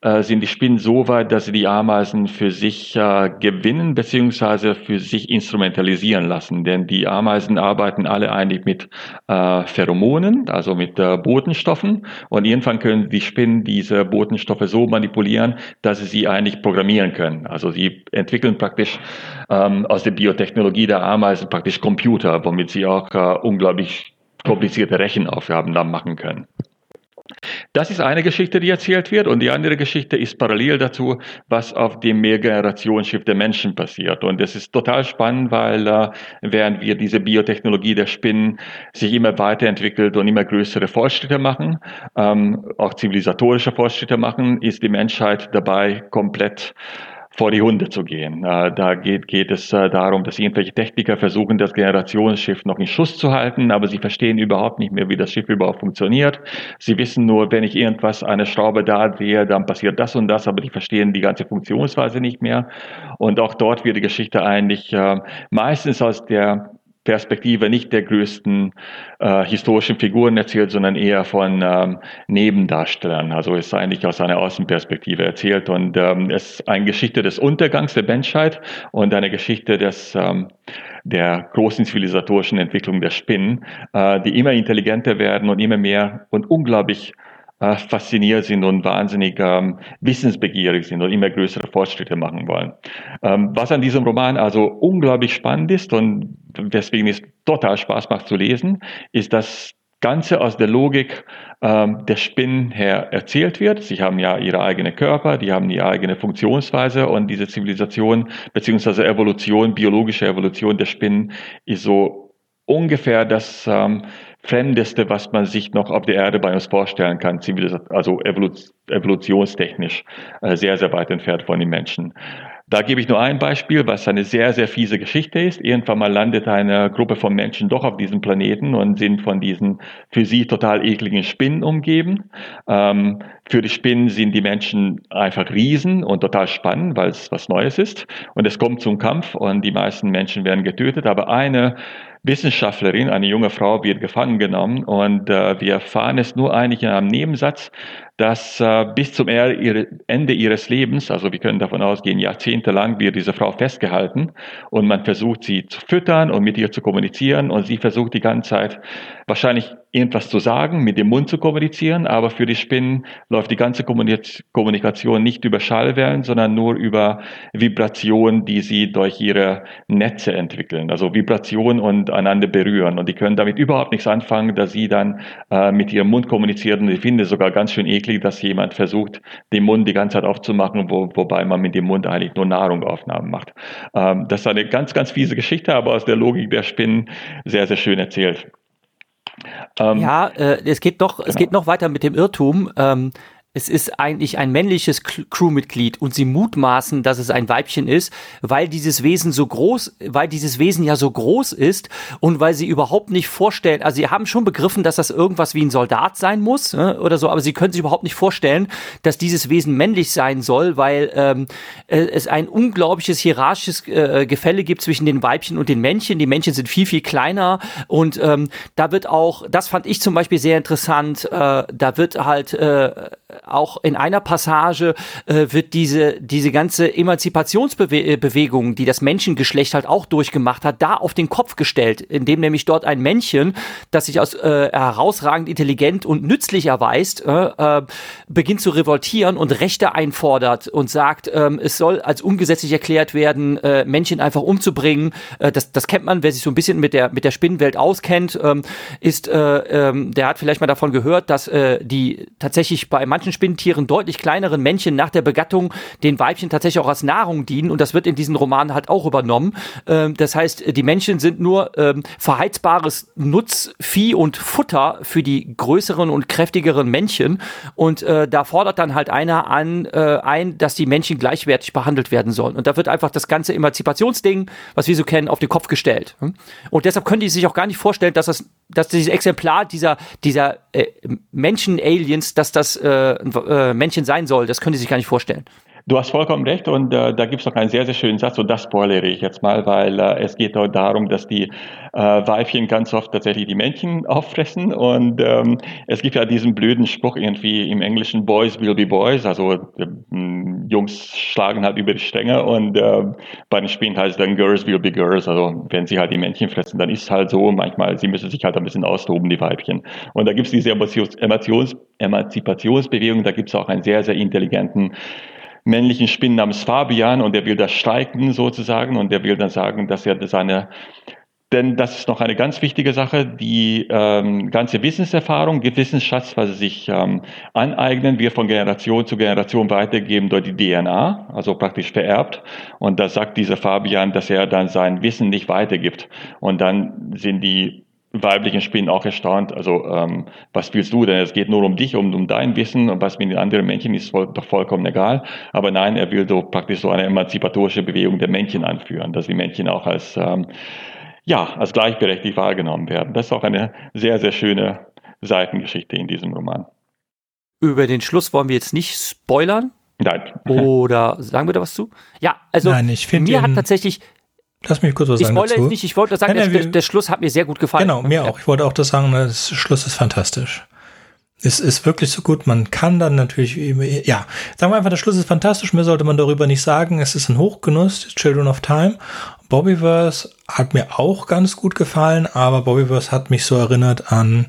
[SPEAKER 2] sind die Spinnen so weit, dass sie die Ameisen für sich äh, gewinnen beziehungsweise für sich instrumentalisieren lassen. Denn die Ameisen arbeiten alle eigentlich mit äh, Pheromonen, also mit äh, Botenstoffen. Und irgendwann können die Spinnen diese Botenstoffe so manipulieren, dass sie sie eigentlich programmieren können. Also sie entwickeln praktisch ähm, aus der Biotechnologie der Ameisen praktisch Computer, womit sie auch äh, unglaublich komplizierte Rechenaufgaben dann machen können. Das ist eine Geschichte, die erzählt wird. Und die andere Geschichte ist parallel dazu, was auf dem Mehrgenerationsschiff der Menschen passiert. Und das ist total spannend, weil äh, während wir diese Biotechnologie der Spinnen sich immer weiterentwickelt und immer größere Fortschritte machen, ähm, auch zivilisatorische Fortschritte machen, ist die Menschheit dabei komplett vor die Hunde zu gehen. Äh, da geht, geht es äh, darum, dass irgendwelche Techniker versuchen, das Generationsschiff noch in Schuss zu halten, aber sie verstehen überhaupt nicht mehr, wie das Schiff überhaupt funktioniert. Sie wissen nur, wenn ich irgendwas, eine Schraube da drehe, dann passiert das und das, aber die verstehen die ganze Funktionsweise nicht mehr. Und auch dort wird die Geschichte eigentlich äh, meistens aus der Perspektive nicht der größten äh, historischen Figuren erzählt, sondern eher von ähm, Nebendarstellern. Also ist eigentlich aus einer Außenperspektive erzählt und ähm, es ist eine Geschichte des Untergangs der Menschheit und eine Geschichte des ähm, der großen zivilisatorischen Entwicklung der Spinnen, äh, die immer intelligenter werden und immer mehr und unglaublich äh, fasziniert sind und wahnsinnig ähm, wissensbegierig sind und immer größere Fortschritte machen wollen. Ähm, was an diesem Roman also unglaublich spannend ist und weswegen es total Spaß macht zu lesen, ist, dass Ganze aus der Logik ähm, der Spinnen her erzählt wird. Sie haben ja ihre eigene Körper, die haben ihre eigene Funktionsweise und diese Zivilisation beziehungsweise Evolution, biologische Evolution der Spinnen ist so ungefähr das ähm, Fremdeste, was man sich noch auf der Erde bei uns vorstellen kann, also evolutionstechnisch äh, sehr, sehr weit entfernt von den Menschen. Da gebe ich nur ein Beispiel, was eine sehr, sehr fiese Geschichte ist. Irgendwann mal landet eine Gruppe von Menschen doch auf diesem Planeten und sind von diesen für sie total ekligen Spinnen umgeben. Ähm, für die Spinnen sind die Menschen einfach Riesen und total spannend, weil es was Neues ist. Und es kommt zum Kampf und die meisten Menschen werden getötet. Aber eine Wissenschaftlerin, eine junge Frau, wird gefangen genommen und äh, wir erfahren es nur eigentlich in einem Nebensatz, dass äh, bis zum Ende ihres Lebens, also wir können davon ausgehen, jahrzehntelang wird diese Frau festgehalten und man versucht sie zu füttern und mit ihr zu kommunizieren und sie versucht die ganze Zeit wahrscheinlich irgendwas zu sagen, mit dem Mund zu kommunizieren, aber für die Spinnen läuft die ganze Kommunikation nicht über Schallwellen, sondern nur über Vibrationen, die sie durch ihre Netze entwickeln, also Vibrationen und einander berühren. Und die können damit überhaupt nichts anfangen, dass sie dann äh, mit ihrem Mund kommunizieren. Und ich finde es sogar ganz schön eklig, dass jemand versucht, den Mund die ganze Zeit aufzumachen, wo, wobei man mit dem Mund eigentlich nur Nahrungaufnahmen macht. Ähm, das ist eine ganz, ganz fiese Geschichte, aber aus der Logik der Spinnen sehr, sehr schön erzählt.
[SPEAKER 3] Ähm, ja, äh, es geht noch, genau. es geht noch weiter mit dem Irrtum. Ähm, es ist eigentlich ein männliches Crewmitglied und sie mutmaßen, dass es ein Weibchen ist, weil dieses Wesen so groß, weil dieses Wesen ja so groß ist und weil sie überhaupt nicht vorstellen, also sie haben schon begriffen, dass das irgendwas wie ein Soldat sein muss ne, oder so, aber sie können sich überhaupt nicht vorstellen, dass dieses Wesen männlich sein soll, weil ähm, äh, es ein unglaubliches hierarchisches äh, Gefälle gibt zwischen den Weibchen und den Männchen. Die Männchen sind viel, viel kleiner und ähm, da wird auch, das fand ich zum Beispiel sehr interessant, äh, da wird halt äh, auch in einer Passage äh, wird diese, diese ganze Emanzipationsbewegung, die das Menschengeschlecht halt auch durchgemacht hat, da auf den Kopf gestellt, indem nämlich dort ein Männchen, das sich als äh, herausragend intelligent und nützlich erweist, äh, äh, beginnt zu revoltieren und Rechte einfordert und sagt, äh, es soll als ungesetzlich erklärt werden, äh, Männchen einfach umzubringen. Äh, das, das kennt man, wer sich so ein bisschen mit der, mit der Spinnenwelt auskennt, äh, ist, äh, äh, der hat vielleicht mal davon gehört, dass äh, die tatsächlich bei manchen Spinnentieren deutlich kleineren Männchen nach der Begattung den Weibchen tatsächlich auch als Nahrung dienen und das wird in diesen Romanen halt auch übernommen. Ähm, das heißt, die Männchen sind nur ähm, verheizbares Nutzvieh und Futter für die größeren und kräftigeren Männchen und äh, da fordert dann halt einer an äh, ein, dass die Männchen gleichwertig behandelt werden sollen und da wird einfach das ganze Emanzipationsding, was wir so kennen, auf den Kopf gestellt. Und deshalb können die sich auch gar nicht vorstellen, dass das dass dieses Exemplar dieser, dieser äh, Menschen-Aliens, dass das äh, äh, Männchen sein soll, das können die sich gar nicht vorstellen.
[SPEAKER 2] Du hast vollkommen recht und äh, da gibt es noch einen sehr, sehr schönen Satz und das spoilere ich jetzt mal, weil äh, es geht dort darum, dass die äh, Weibchen ganz oft tatsächlich die Männchen auffressen und ähm, es gibt ja diesen blöden Spruch irgendwie im Englischen, Boys will be Boys, also äh, Jungs schlagen halt über die Stränge und äh, bei den Spielen heißt es dann Girls will be Girls, also wenn sie halt die Männchen fressen, dann ist es halt so, manchmal, sie müssen sich halt ein bisschen austoben, die Weibchen. Und da gibt es diese Emotions Emanzipationsbewegung, da gibt es auch einen sehr, sehr intelligenten männlichen Spinnen namens Fabian und der will das streiken sozusagen und der will dann sagen, dass er seine denn das ist noch eine ganz wichtige Sache, die ähm, ganze Wissenserfahrung, Wissensschatz, was sie sich ähm, aneignen, wird von Generation zu Generation weitergegeben durch die DNA, also praktisch vererbt. Und da sagt dieser Fabian, dass er dann sein Wissen nicht weitergibt. Und dann sind die weiblichen Spinnen auch erstaunt. Also, ähm, was willst du denn? Es geht nur um dich, um, um dein Wissen und was mit den anderen Männchen ist voll, doch vollkommen egal. Aber nein, er will so praktisch so eine emanzipatorische Bewegung der Männchen anführen, dass die Männchen auch als, ähm, ja, als gleichberechtigt wahrgenommen werden. Das ist auch eine sehr, sehr schöne Seitengeschichte in diesem Roman.
[SPEAKER 3] Über den Schluss wollen wir jetzt nicht spoilern.
[SPEAKER 2] Nein.
[SPEAKER 3] Oder sagen wir da was zu? Ja, also
[SPEAKER 1] Nein, ich finde
[SPEAKER 3] mir hat tatsächlich,
[SPEAKER 1] Lass mich kurz was
[SPEAKER 3] ich
[SPEAKER 1] sagen
[SPEAKER 3] spoilere
[SPEAKER 1] dazu.
[SPEAKER 3] jetzt nicht, ich wollte sagen,
[SPEAKER 1] Nein, nein,
[SPEAKER 3] der, der Schluss hat mir sehr gut gefallen.
[SPEAKER 1] Genau, mir
[SPEAKER 3] Ja.
[SPEAKER 1] auch. Ich wollte auch das sagen, das Schluss ist fantastisch. Es ist wirklich so gut. Man kann dann natürlich, ja, sagen wir einfach, der Schluss ist fantastisch. Mehr sollte man darüber nicht sagen. Es ist ein Hochgenuss, Children of Time. Bobbyverse hat mir auch ganz gut gefallen, aber Bobbyverse hat mich so erinnert an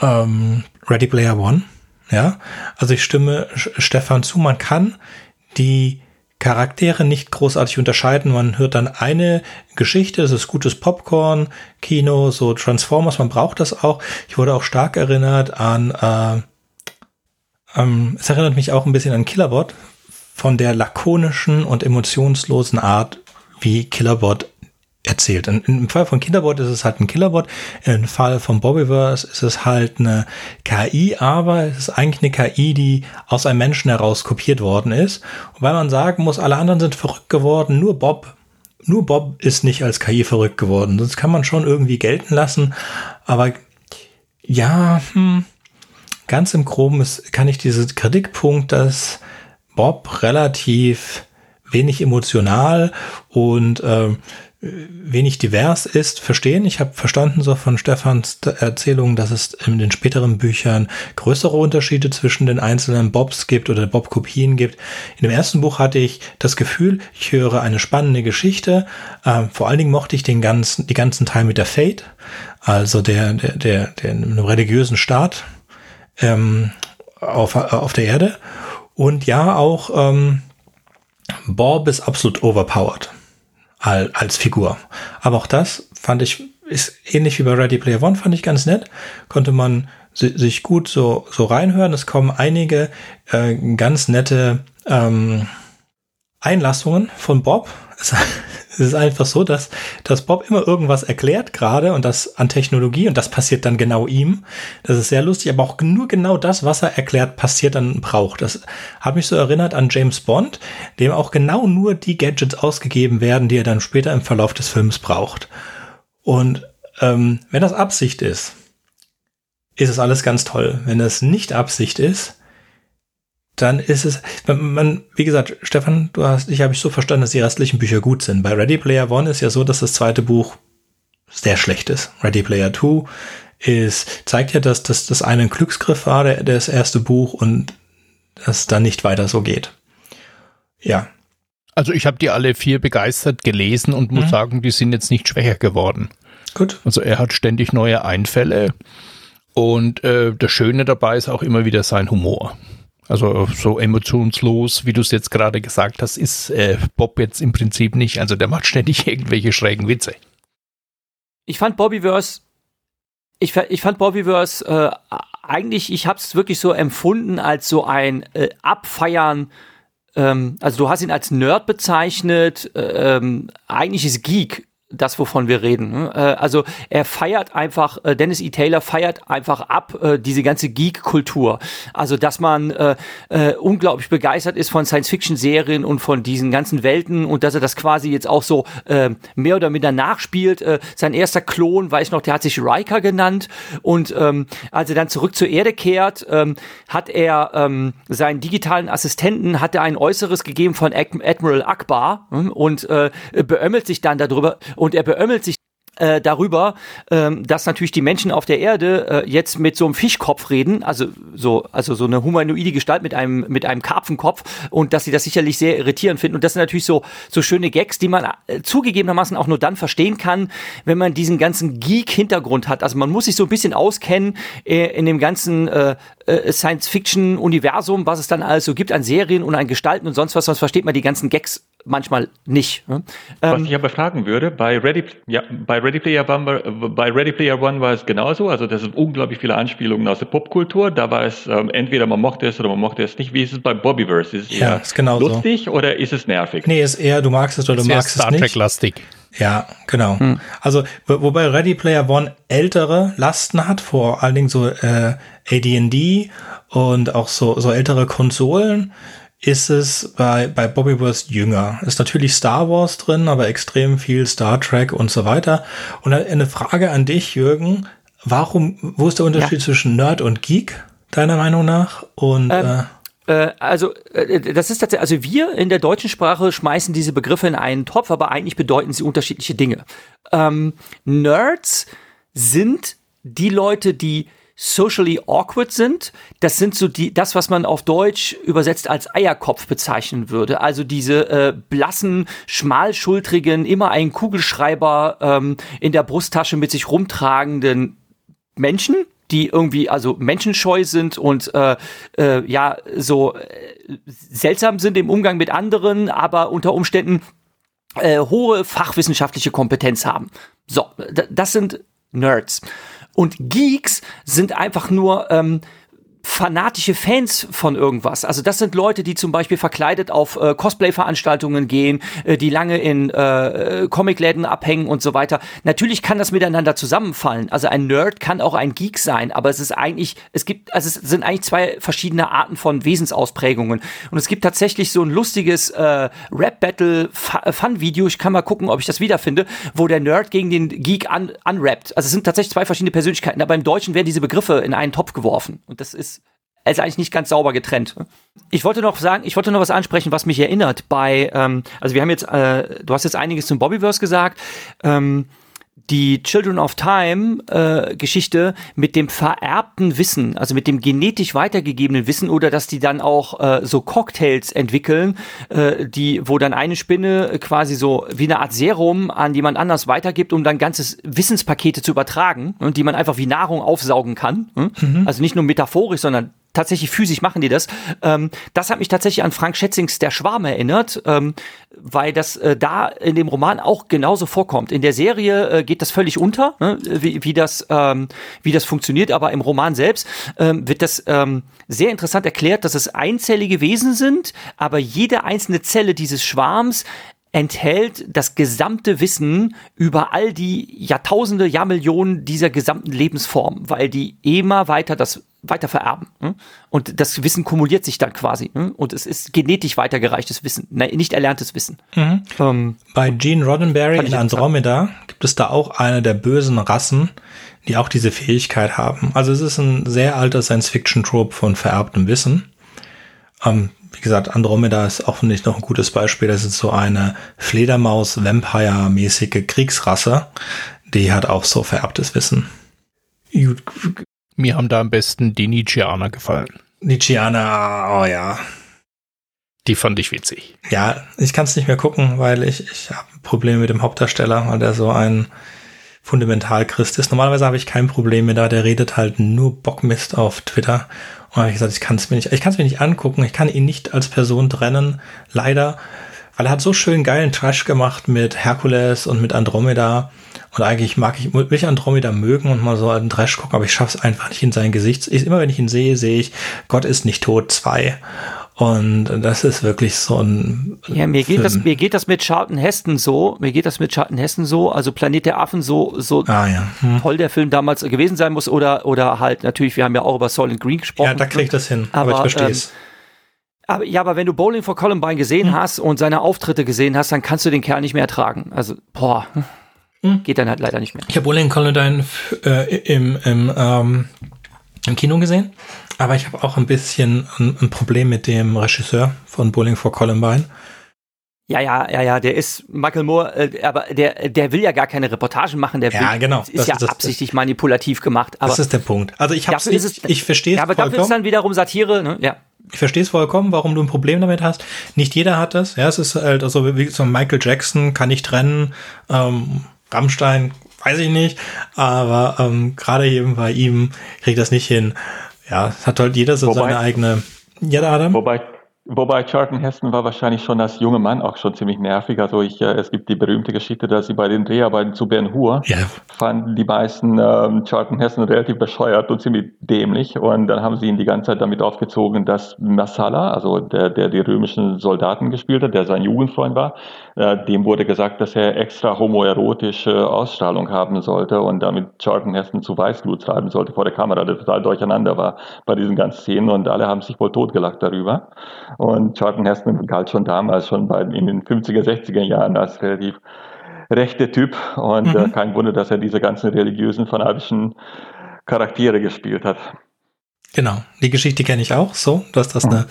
[SPEAKER 1] ähm, Ready Player One. Ja, also ich stimme Stefan zu. Man kann die Charaktere nicht großartig unterscheiden. Man hört dann eine Geschichte, es ist gutes Popcorn, Kino, so Transformers, man braucht das auch. Ich wurde auch stark erinnert an, äh, ähm, es erinnert mich auch ein bisschen an Killerbot von der lakonischen und emotionslosen Art, wie Killerbot erzählt. In, Im Fall von Killerbot ist es halt ein Killerbot, im Fall von Bobbyverse ist es halt eine KI, aber es ist eigentlich eine KI, die aus einem Menschen heraus kopiert worden ist. Und weil man sagen muss, alle anderen sind verrückt geworden, nur Bob, nur Bob ist nicht als KI verrückt geworden. Das kann man schon irgendwie gelten lassen, aber ja, hm, ganz im Groben ist, kann ich diesen Kritikpunkt, dass Bob relativ wenig emotional und ähm, wenig divers ist, verstehen. Ich habe verstanden so von Stefans Erzählung, dass es in den späteren Büchern größere Unterschiede zwischen den einzelnen Bobs gibt oder Bob-Kopien gibt. In dem ersten Buch hatte ich das Gefühl, ich höre eine spannende Geschichte. Ähm, vor allen Dingen mochte ich den ganzen, die ganzen Teil mit der Fate, also der, der, der, der einem religiösen Staat ähm, auf, auf der Erde. Und ja, auch ähm, Bob ist absolut overpowered als Figur. Aber auch das fand ich, ist ähnlich wie bei Ready Player One, fand ich ganz nett. Konnte man si sich gut so, so reinhören. Es kommen einige äh, ganz nette ähm, Einlassungen von Bob. Es, ist einfach so, dass, dass Bob immer irgendwas erklärt gerade und das an Technologie und das passiert dann genau ihm. Das ist sehr lustig, aber auch nur genau das, was er erklärt, passiert dann braucht. Das hat mich so erinnert an James Bond, dem auch genau nur die Gadgets ausgegeben werden, die er dann später im Verlauf des Films braucht. Und ähm, wenn das Absicht ist, ist es alles ganz toll. Wenn es nicht Absicht ist, dann ist es, man, man, wie gesagt, Stefan, du hast, ich habe ich so verstanden, dass die restlichen Bücher gut sind. Bei Ready Player One ist ja so, dass das zweite Buch sehr schlecht ist. Ready Player Two ist, zeigt ja, dass das, das eine ein Glücksgriff war, der, das erste Buch und dass dann nicht weiter so geht. Ja.
[SPEAKER 4] Also ich habe die alle vier begeistert gelesen und muss
[SPEAKER 1] Mhm.
[SPEAKER 4] sagen, die sind jetzt nicht schwächer geworden.
[SPEAKER 1] Gut.
[SPEAKER 4] Also er hat ständig neue Einfälle und äh, das Schöne dabei ist auch immer wieder sein Humor. Also so emotionslos, wie du es jetzt gerade gesagt hast, ist äh, Bob jetzt im Prinzip nicht. Also der macht ständig irgendwelche schrägen Witze.
[SPEAKER 3] Ich fand Bobbyverse, ich, ich fand Bobbyverse äh, eigentlich, ich habe es wirklich so empfunden als so ein äh, Abfeiern. Ähm, also du hast ihn als Nerd bezeichnet, äh, ähm, eigentlich ist Geek das, wovon wir reden. ne? Äh, also er feiert einfach, äh, Dennis E. Taylor feiert einfach ab äh, diese ganze Geek-Kultur. Also dass man äh, unglaublich begeistert ist von Science-Fiction-Serien und von diesen ganzen Welten und dass er das quasi jetzt auch so äh, mehr oder minder nachspielt. Äh, sein erster Klon, weiß noch, der hat sich Riker genannt und ähm, als er dann zurück zur Erde kehrt, ähm, hat er ähm, seinen digitalen Assistenten, hat er ein Äußeres gegeben von Ad- Admiral Akbar hm, und äh, beömmelt sich dann darüber und er beömmelt sich äh, darüber, ähm, dass natürlich die Menschen auf der Erde äh, jetzt mit so einem Fischkopf reden, also so, also so eine humanoide Gestalt mit einem mit einem Karpfenkopf und dass sie das sicherlich sehr irritierend finden. Und das sind natürlich so so schöne Gags, die man äh, zugegebenermaßen auch nur dann verstehen kann, wenn man diesen ganzen Geek-Hintergrund hat. Also man muss sich so ein bisschen auskennen äh, in dem ganzen äh, äh, Science-Fiction-Universum, was es dann also gibt an Serien und an Gestalten und sonst was, sonst versteht man die ganzen Gags manchmal nicht. Ne?
[SPEAKER 2] Was ähm, ich aber fragen würde, bei Ready, ja, bei Ready Player One, bei Ready Player One war es genauso. Also das sind unglaublich viele Anspielungen aus der Popkultur. Da war es ähm, entweder man mochte es oder man mochte es nicht. Wie ist es bei Bobbyverse? Ist es
[SPEAKER 1] ja, ist genau
[SPEAKER 2] lustig so. oder ist es nervig?
[SPEAKER 1] Nee, ist eher, du magst es oder du magst
[SPEAKER 4] Star
[SPEAKER 1] es nicht.
[SPEAKER 4] Trek lastig.
[SPEAKER 1] Ja, genau. Hm. Also, wobei Ready Player One ältere Lasten hat, vor allen Dingen so äh, AD&D und auch so, so ältere Konsolen, ist es bei, bei Bobbyverse jünger. Ist natürlich Star Wars drin, aber extrem viel Star Trek und so weiter. Und eine Frage an dich, Jürgen. Warum, wo ist der Unterschied ja. zwischen Nerd und Geek, deiner Meinung nach? Und, ähm,
[SPEAKER 3] äh, also, äh, das ist tatsächlich, also wir in der deutschen Sprache schmeißen diese Begriffe in einen Topf, aber eigentlich bedeuten sie unterschiedliche Dinge. Ähm, Nerds sind die Leute, die socially awkward sind. Das sind so die, das, was man auf Deutsch übersetzt als Eierkopf bezeichnen würde. Also diese äh, blassen, schmalschultrigen, immer einen Kugelschreiber ähm, in der Brusttasche mit sich rumtragenden Menschen, die irgendwie also menschenscheu sind und äh, äh, ja so äh, seltsam sind im Umgang mit anderen, aber unter Umständen äh, hohe fachwissenschaftliche Kompetenz haben. So, das sind Nerds. Und Geeks sind einfach nur ähm, fanatische Fans von irgendwas. Also das sind Leute, die zum Beispiel verkleidet auf äh, Cosplay-Veranstaltungen gehen, äh, die lange in äh, Comicläden abhängen und so weiter. Natürlich kann das miteinander zusammenfallen. Also ein Nerd kann auch ein Geek sein, aber es ist eigentlich, es gibt, also es sind eigentlich zwei verschiedene Arten von Wesensausprägungen. Und es gibt tatsächlich so ein lustiges äh, Rap-Battle-Fun-Video, ich kann mal gucken, ob ich das wiederfinde, wo der Nerd gegen den Geek un unrappt. Also es sind tatsächlich zwei verschiedene Persönlichkeiten, aber im Deutschen werden diese Begriffe in einen Topf geworfen. Und das ist ist eigentlich nicht ganz sauber getrennt. Ich wollte noch sagen, ich wollte noch was ansprechen, was mich erinnert bei, ähm, also wir haben jetzt, äh, du hast jetzt einiges zum Bobbyverse gesagt. Ähm, die Children of Time äh, Geschichte mit dem vererbten Wissen, also mit dem genetisch weitergegebenen Wissen oder dass die dann auch äh, so Cocktails entwickeln, äh, die wo dann eine Spinne quasi so wie eine Art Serum an jemand anders weitergibt, um dann ganzes Wissenspakete zu übertragen und die man einfach wie Nahrung aufsaugen kann. Hm? Mhm. Also nicht nur metaphorisch, sondern tatsächlich physisch machen die das. Ähm, das hat mich tatsächlich an Frank Schätzings Der Schwarm erinnert, ähm, weil das äh, da in dem Roman auch genauso vorkommt. In der Serie äh, geht das völlig unter, ne, wie, wie, das, ähm, wie das funktioniert, aber im Roman selbst ähm, wird das ähm, sehr interessant erklärt, dass es einzellige Wesen sind, aber jede einzelne Zelle dieses Schwarms enthält das gesamte Wissen über all die Jahrtausende, Jahrmillionen dieser gesamten Lebensform, weil die immer weiter das weiter vererben. Hm? Und das Wissen kumuliert sich dann quasi. Hm? Und es ist genetisch weitergereichtes Wissen, nicht erlerntes Wissen. Mhm.
[SPEAKER 1] Ähm, Bei Gene Roddenberry in Andromeda gibt es da auch eine der bösen Rassen, die auch diese Fähigkeit haben. Also es ist ein sehr alter Science-Fiction-Trope von vererbtem Wissen. Ähm, wie gesagt, Andromeda ist auch nicht noch ein gutes Beispiel. Das ist so eine Fledermaus-Vampire-mäßige Kriegsrasse. Die hat auch so vererbtes Wissen.
[SPEAKER 4] Mir haben da am besten die Nietzscheaner gefallen.
[SPEAKER 1] Nietzscheaner, oh ja.
[SPEAKER 4] Die fand ich witzig.
[SPEAKER 1] Ja, ich kann es nicht mehr gucken, weil ich, ich habe Probleme mit dem Hauptdarsteller, weil der so ein Fundamentalchrist ist. Normalerweise habe ich kein Problem mit da, der redet halt nur Bockmist auf Twitter. Und habe ich gesagt, ich kann es mir nicht, ich kann es mir nicht angucken, ich kann ihn nicht als Person trennen, leider, weil er hat so schön geilen Trash gemacht mit Herkules und mit Andromeda. Und eigentlich mag ich, mich Andromeda mögen und mal so einen Trash gucken, aber ich schaff's einfach nicht in sein Gesicht. Ich, immer wenn ich ihn sehe, sehe ich, Gott ist nicht tot, zwei. Und das ist wirklich so ein.
[SPEAKER 3] Ja, mir geht das, mir geht das mit Charlton Heston so. Mir geht das mit Charlton Heston so. Also Planet der Affen so, so
[SPEAKER 1] ah, ja. hm.
[SPEAKER 3] toll der Film damals gewesen sein muss oder, oder halt natürlich, wir haben ja auch über Soylent Green gesprochen. Ja,
[SPEAKER 1] da krieg ich das hin. Aber, aber ich verstehe es. Ähm,
[SPEAKER 3] aber, ja, aber wenn du Bowling for Columbine gesehen hm. hast und seine Auftritte gesehen hast, dann kannst du den Kerl nicht mehr ertragen. Also, boah. Hm. Geht dann halt leider nicht mehr.
[SPEAKER 1] Ich habe Bowling Columbine äh, im, im, ähm, im Kino gesehen, aber ich habe auch ein bisschen ein, ein, Problem mit dem Regisseur von Bowling for Columbine.
[SPEAKER 3] Ja, ja, ja, ja, der ist Michael Moore, äh, aber der, der will ja gar keine Reportagen machen, der
[SPEAKER 1] ja,
[SPEAKER 3] will,
[SPEAKER 1] genau.
[SPEAKER 3] ist das ja ist absichtlich das, manipulativ gemacht. Aber
[SPEAKER 1] das ist der Punkt. Also ich hab's nicht, ich verstehe es
[SPEAKER 3] ja, aber vollkommen. dafür ist dann wiederum Satire, ne? Ja
[SPEAKER 1] ich verstehe es vollkommen, warum du ein Problem damit hast. Nicht jeder hat das. Ja, es ist halt, also wie so Michael Jackson kann ich trennen, ähm, Rammstein, weiß ich nicht, aber ähm, gerade eben bei ihm kriegt das nicht hin. Ja, hat halt jeder so wobei, seine eigene.
[SPEAKER 2] Ja, Adam. Wobei Wobei Charlton Heston war wahrscheinlich schon als junger Mann auch schon ziemlich nervig. Also ich, äh, es gibt die berühmte Geschichte, dass sie bei den Dreharbeiten zu Ben Hur
[SPEAKER 1] Ja.
[SPEAKER 2] fanden die meisten ähm, Charlton Heston relativ bescheuert und ziemlich dämlich. Und dann haben sie ihn die ganze Zeit damit aufgezogen, dass Massala, also der, der die römischen Soldaten gespielt hat, der sein Jugendfreund war, dem wurde gesagt, dass er extra homoerotische Ausstrahlung haben sollte und damit Charlton Heston zu Weißblut treiben sollte vor der Kamera, der total durcheinander war bei diesen ganzen Szenen und alle haben sich wohl totgelacht darüber. Und Charlton Heston galt schon damals, schon bei, in den 50er, 60er Jahren als relativ rechter Typ. Und äh, kein Wunder, dass er diese ganzen religiösen, fanatischen Charaktere gespielt hat.
[SPEAKER 1] Genau, die Geschichte kenne ich auch so, dass das eine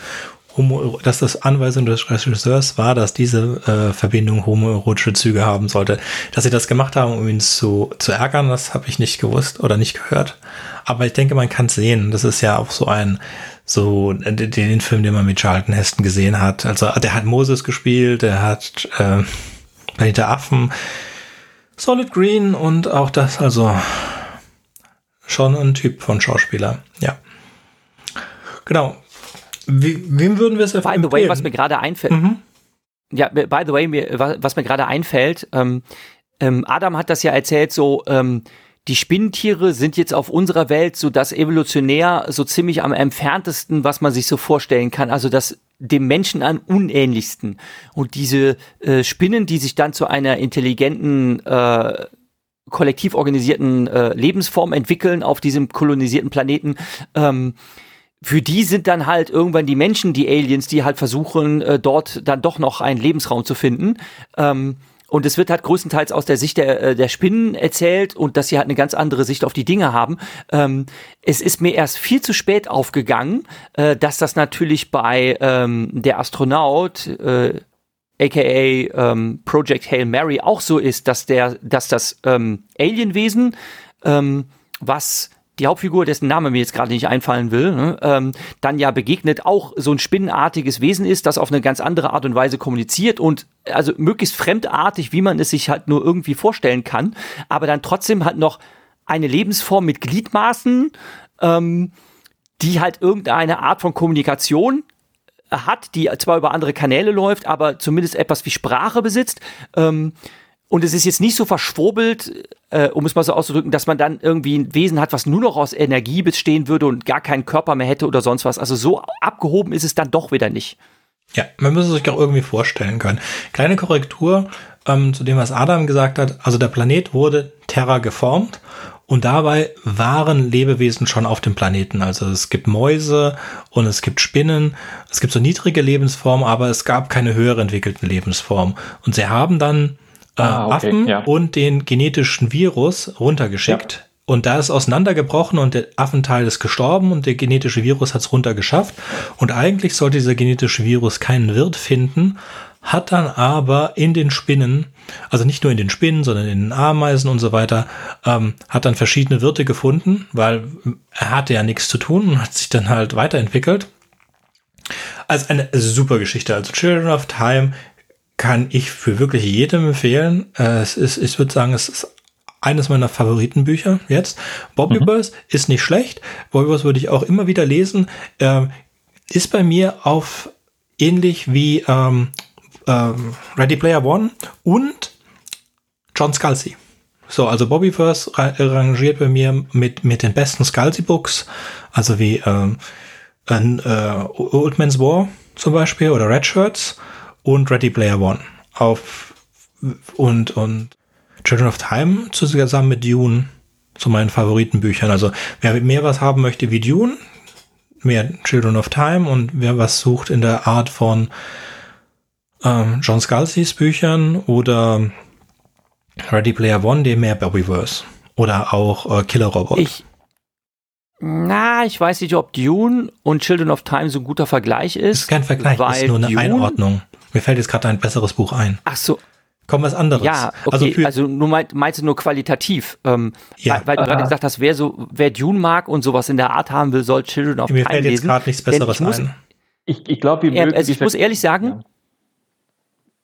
[SPEAKER 1] Homo, dass das Anweisung des Regisseurs war, dass diese äh, Verbindung homoerotische Züge haben sollte. Dass sie das gemacht haben, um ihn zu, zu ärgern, das habe ich nicht gewusst oder nicht gehört. Aber ich denke, man kann es sehen. Das ist ja auch so ein, so äh, den, den Film, den man mit Charlton Heston gesehen hat. Also der hat Moses gespielt, der hat äh, Planet der Affen, Solid Green und auch das, also schon ein Typ von Schauspieler. Ja. Genau. Wie, wem würden wir es
[SPEAKER 3] By the way,
[SPEAKER 1] empfehlen?
[SPEAKER 3] was mir gerade einfällt.
[SPEAKER 1] Mhm.
[SPEAKER 3] Ja, by the way, mir, wa- was mir gerade einfällt, ähm, ähm, Adam hat das ja erzählt, so ähm, die Spinnentiere sind jetzt auf unserer Welt so das evolutionär so ziemlich am entferntesten, was man sich so vorstellen kann. Also das dem Menschen am unähnlichsten. Und diese äh, Spinnen, die sich dann zu einer intelligenten äh, kollektiv organisierten äh, Lebensform entwickeln auf diesem kolonisierten Planeten, ähm, für die sind dann halt irgendwann die Menschen, die Aliens, die halt versuchen, äh, dort dann doch noch einen Lebensraum zu finden. Ähm, und es wird halt größtenteils aus der Sicht der, äh, der Spinnen erzählt und dass sie halt eine ganz andere Sicht auf die Dinge haben. Ähm, es ist mir erst viel zu spät aufgegangen, äh, dass das natürlich bei ähm, der Astronaut, äh, aka ähm, Project Hail Mary auch so ist, dass der, dass das ähm, Alienwesen, ähm, was die Hauptfigur, dessen Name mir jetzt gerade nicht einfallen will, ne, ähm, dann ja begegnet, auch so ein spinnenartiges Wesen ist, das auf eine ganz andere Art und Weise kommuniziert und also möglichst fremdartig, wie man es sich halt nur irgendwie vorstellen kann, aber dann trotzdem halt noch eine Lebensform mit Gliedmaßen, ähm, die halt irgendeine Art von Kommunikation hat, die zwar über andere Kanäle läuft, aber zumindest etwas wie Sprache besitzt. Ähm, und es ist jetzt nicht so verschwurbelt, äh, um es mal so auszudrücken, dass man dann irgendwie ein Wesen hat, was nur noch aus Energie bestehen würde und gar keinen Körper mehr hätte oder sonst was. Also so abgehoben ist es dann doch wieder nicht.
[SPEAKER 1] Ja, man muss es sich auch irgendwie vorstellen können. Kleine Korrektur ähm, zu dem, was Adam gesagt hat. Also der Planet wurde Terra geformt und dabei waren Lebewesen schon auf dem Planeten. Also es gibt Mäuse und es gibt Spinnen. Es gibt so niedrige Lebensformen, aber es gab keine höher entwickelten Lebensformen. Und sie haben dann äh,
[SPEAKER 2] Ah, okay,
[SPEAKER 1] Affen
[SPEAKER 2] ja.
[SPEAKER 1] und den genetischen Virus runtergeschickt. Und da ist auseinandergebrochen und der Affenteil ist gestorben und der genetische Virus hat es runtergeschafft. Und eigentlich sollte dieser genetische Virus keinen Wirt finden, hat dann aber in den Spinnen, also nicht nur in den Spinnen, sondern in den Ameisen und so weiter, ähm, hat dann verschiedene Wirte gefunden, weil er hatte ja nichts zu tun und hat sich dann halt weiterentwickelt. Also eine super Geschichte. Also Children of Time kann ich für wirklich jedem empfehlen. Äh, Es ist, ich würde sagen, es ist eines meiner Favoritenbücher jetzt. Bobbyverse ist nicht schlecht. Bobbyverse würde ich auch immer wieder lesen. Ähm, ist bei mir auf ähnlich wie ähm, ähm, Ready Player One und John Scalzi. So, also Bobbyverse ra rangiert bei mir mit, mit den besten Scalzi-Books, also wie ähm, ein, äh, Old Man's War zum Beispiel oder Red Shirts und Ready Player One. Auf und, und Children of Time zusammen mit Dune zu meinen Favoritenbüchern. Also wer mehr was haben möchte wie Dune, mehr Children of Time und wer was sucht in der Art von ähm, John Scalzi's Büchern oder Ready Player One, dem mehr Bobbyverse. Oder auch äh, Killer Robot.
[SPEAKER 3] Ich, na, ich weiß nicht, ob Dune und Children of Time so ein guter Vergleich ist.
[SPEAKER 1] das ist kein Vergleich, das
[SPEAKER 3] weil
[SPEAKER 1] ist nur eine
[SPEAKER 3] Dune,
[SPEAKER 1] Einordnung. Mir fällt jetzt gerade ein besseres Buch ein.
[SPEAKER 3] Ach so,
[SPEAKER 1] Komm, was anderes.
[SPEAKER 3] ja,
[SPEAKER 1] also
[SPEAKER 3] okay,
[SPEAKER 1] für,
[SPEAKER 3] also, du meinst, meinst du nur qualitativ, ähm,
[SPEAKER 1] Ja.
[SPEAKER 3] weil, weil du gerade gesagt hast, wer so, wer Dune mag und sowas in der Art haben will, soll Children of
[SPEAKER 1] mir
[SPEAKER 3] Time
[SPEAKER 1] fällt jetzt
[SPEAKER 3] lesen.
[SPEAKER 1] gerade nichts Besseres
[SPEAKER 3] ich muss,
[SPEAKER 1] ein.
[SPEAKER 2] Ich, ich glaube,
[SPEAKER 3] Ja, also ich muss ehrlich sagen,
[SPEAKER 2] Ja.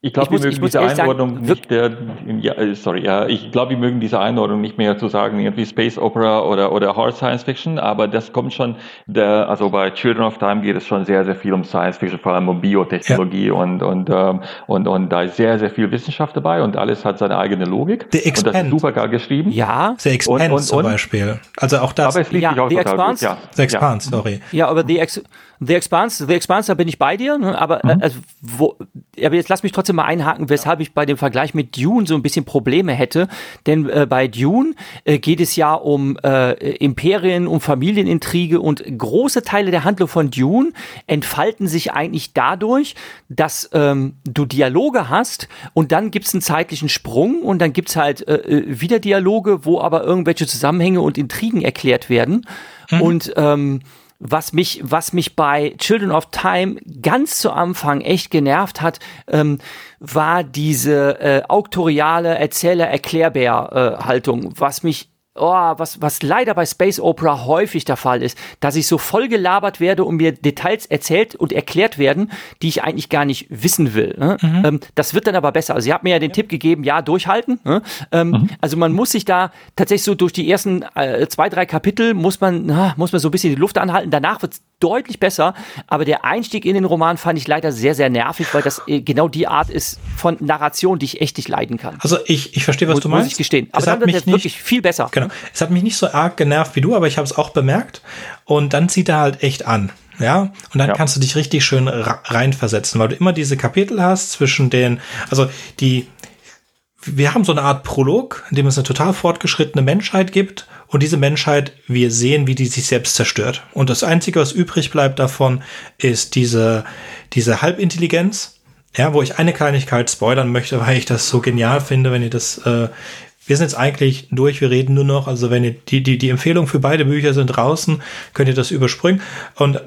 [SPEAKER 2] Ich glaube, wir mögen diese Einordnung sagen, nicht, der, ja, äh, sorry, ja, ich glaube, wir mögen diese Einordnung nicht mehr zu sagen, irgendwie Space Opera oder, oder Hard Science Fiction, aber das kommt schon, der, also bei Children of Time geht es schon sehr, sehr viel um Science Fiction, vor allem um Biotechnologie ja. und, und, ähm, und, und da ist sehr, sehr viel Wissenschaft dabei und alles hat seine eigene Logik.
[SPEAKER 1] The Expand.
[SPEAKER 2] Und das ist super geil geschrieben.
[SPEAKER 3] Ja.
[SPEAKER 1] The Expand und, und, zum Beispiel. Also auch das.
[SPEAKER 2] Aber es liegt ja, auch
[SPEAKER 3] The Expanse.
[SPEAKER 1] Gut, ja. The Expanse, sorry.
[SPEAKER 3] Ja, aber The, Ex The Expanse, The Expanse, da bin ich bei dir, ne? aber, mhm. also, wo, aber jetzt lass mich trotzdem mal einhaken, weshalb ich bei dem Vergleich mit Dune so ein bisschen Probleme hätte. Denn äh, bei Dune äh, geht es ja um äh, Imperien, um Familienintrige und große Teile der Handlung von Dune entfalten sich eigentlich dadurch, dass ähm, du Dialoge hast und dann gibt es einen zeitlichen Sprung und dann gibt es halt äh, äh, wieder Dialoge, wo aber irgendwelche Zusammenhänge und Intrigen erklärt werden. Mhm. Und ähm, was mich, was mich bei Children of Time ganz zu Anfang echt genervt hat, ähm, war diese äh, auktoriale Erzähler-Erklärbär-Haltung, äh, was mich oh, was, was leider bei Space Opera häufig der Fall ist, dass ich so voll gelabert werde und mir Details erzählt und erklärt werden, die ich eigentlich gar nicht wissen will. Ne? Mhm. Ähm, das wird dann aber besser. Also, ihr habt mir ja den ja. Tipp gegeben, ja, durchhalten. Ne? Ähm, mhm. Also, man muss sich da tatsächlich so durch die ersten äh, zwei, drei Kapitel muss man, na, muss man so ein bisschen die Luft anhalten. Danach wird es deutlich besser. Aber der Einstieg in den Roman fand ich leider sehr, sehr nervig, weil das äh, genau die Art ist von Narration, die ich echt nicht leiden kann.
[SPEAKER 1] Also, ich, ich verstehe, was muss, du meinst. Muss
[SPEAKER 3] ich gestehen.
[SPEAKER 1] Aber dann wird es wirklich
[SPEAKER 3] viel besser.
[SPEAKER 1] Genau. Es hat mich nicht so arg genervt wie du, aber ich habe es auch bemerkt. Und dann zieht er halt echt an. Ja, und dann ja. kannst du dich richtig schön reinversetzen, weil du immer diese Kapitel hast zwischen den, also die, wir haben so eine Art Prolog, in dem es eine total fortgeschrittene Menschheit gibt und diese Menschheit, wir sehen, wie die sich selbst zerstört. Und das Einzige, was übrig bleibt davon, ist diese, diese Halbintelligenz, ja, wo ich eine Kleinigkeit spoilern möchte, weil ich das so genial finde, wenn ihr das, äh, wir sind jetzt eigentlich durch, wir reden nur noch, also wenn ihr die, die, die Empfehlungen für beide Bücher sind draußen, könnt ihr das überspringen. Und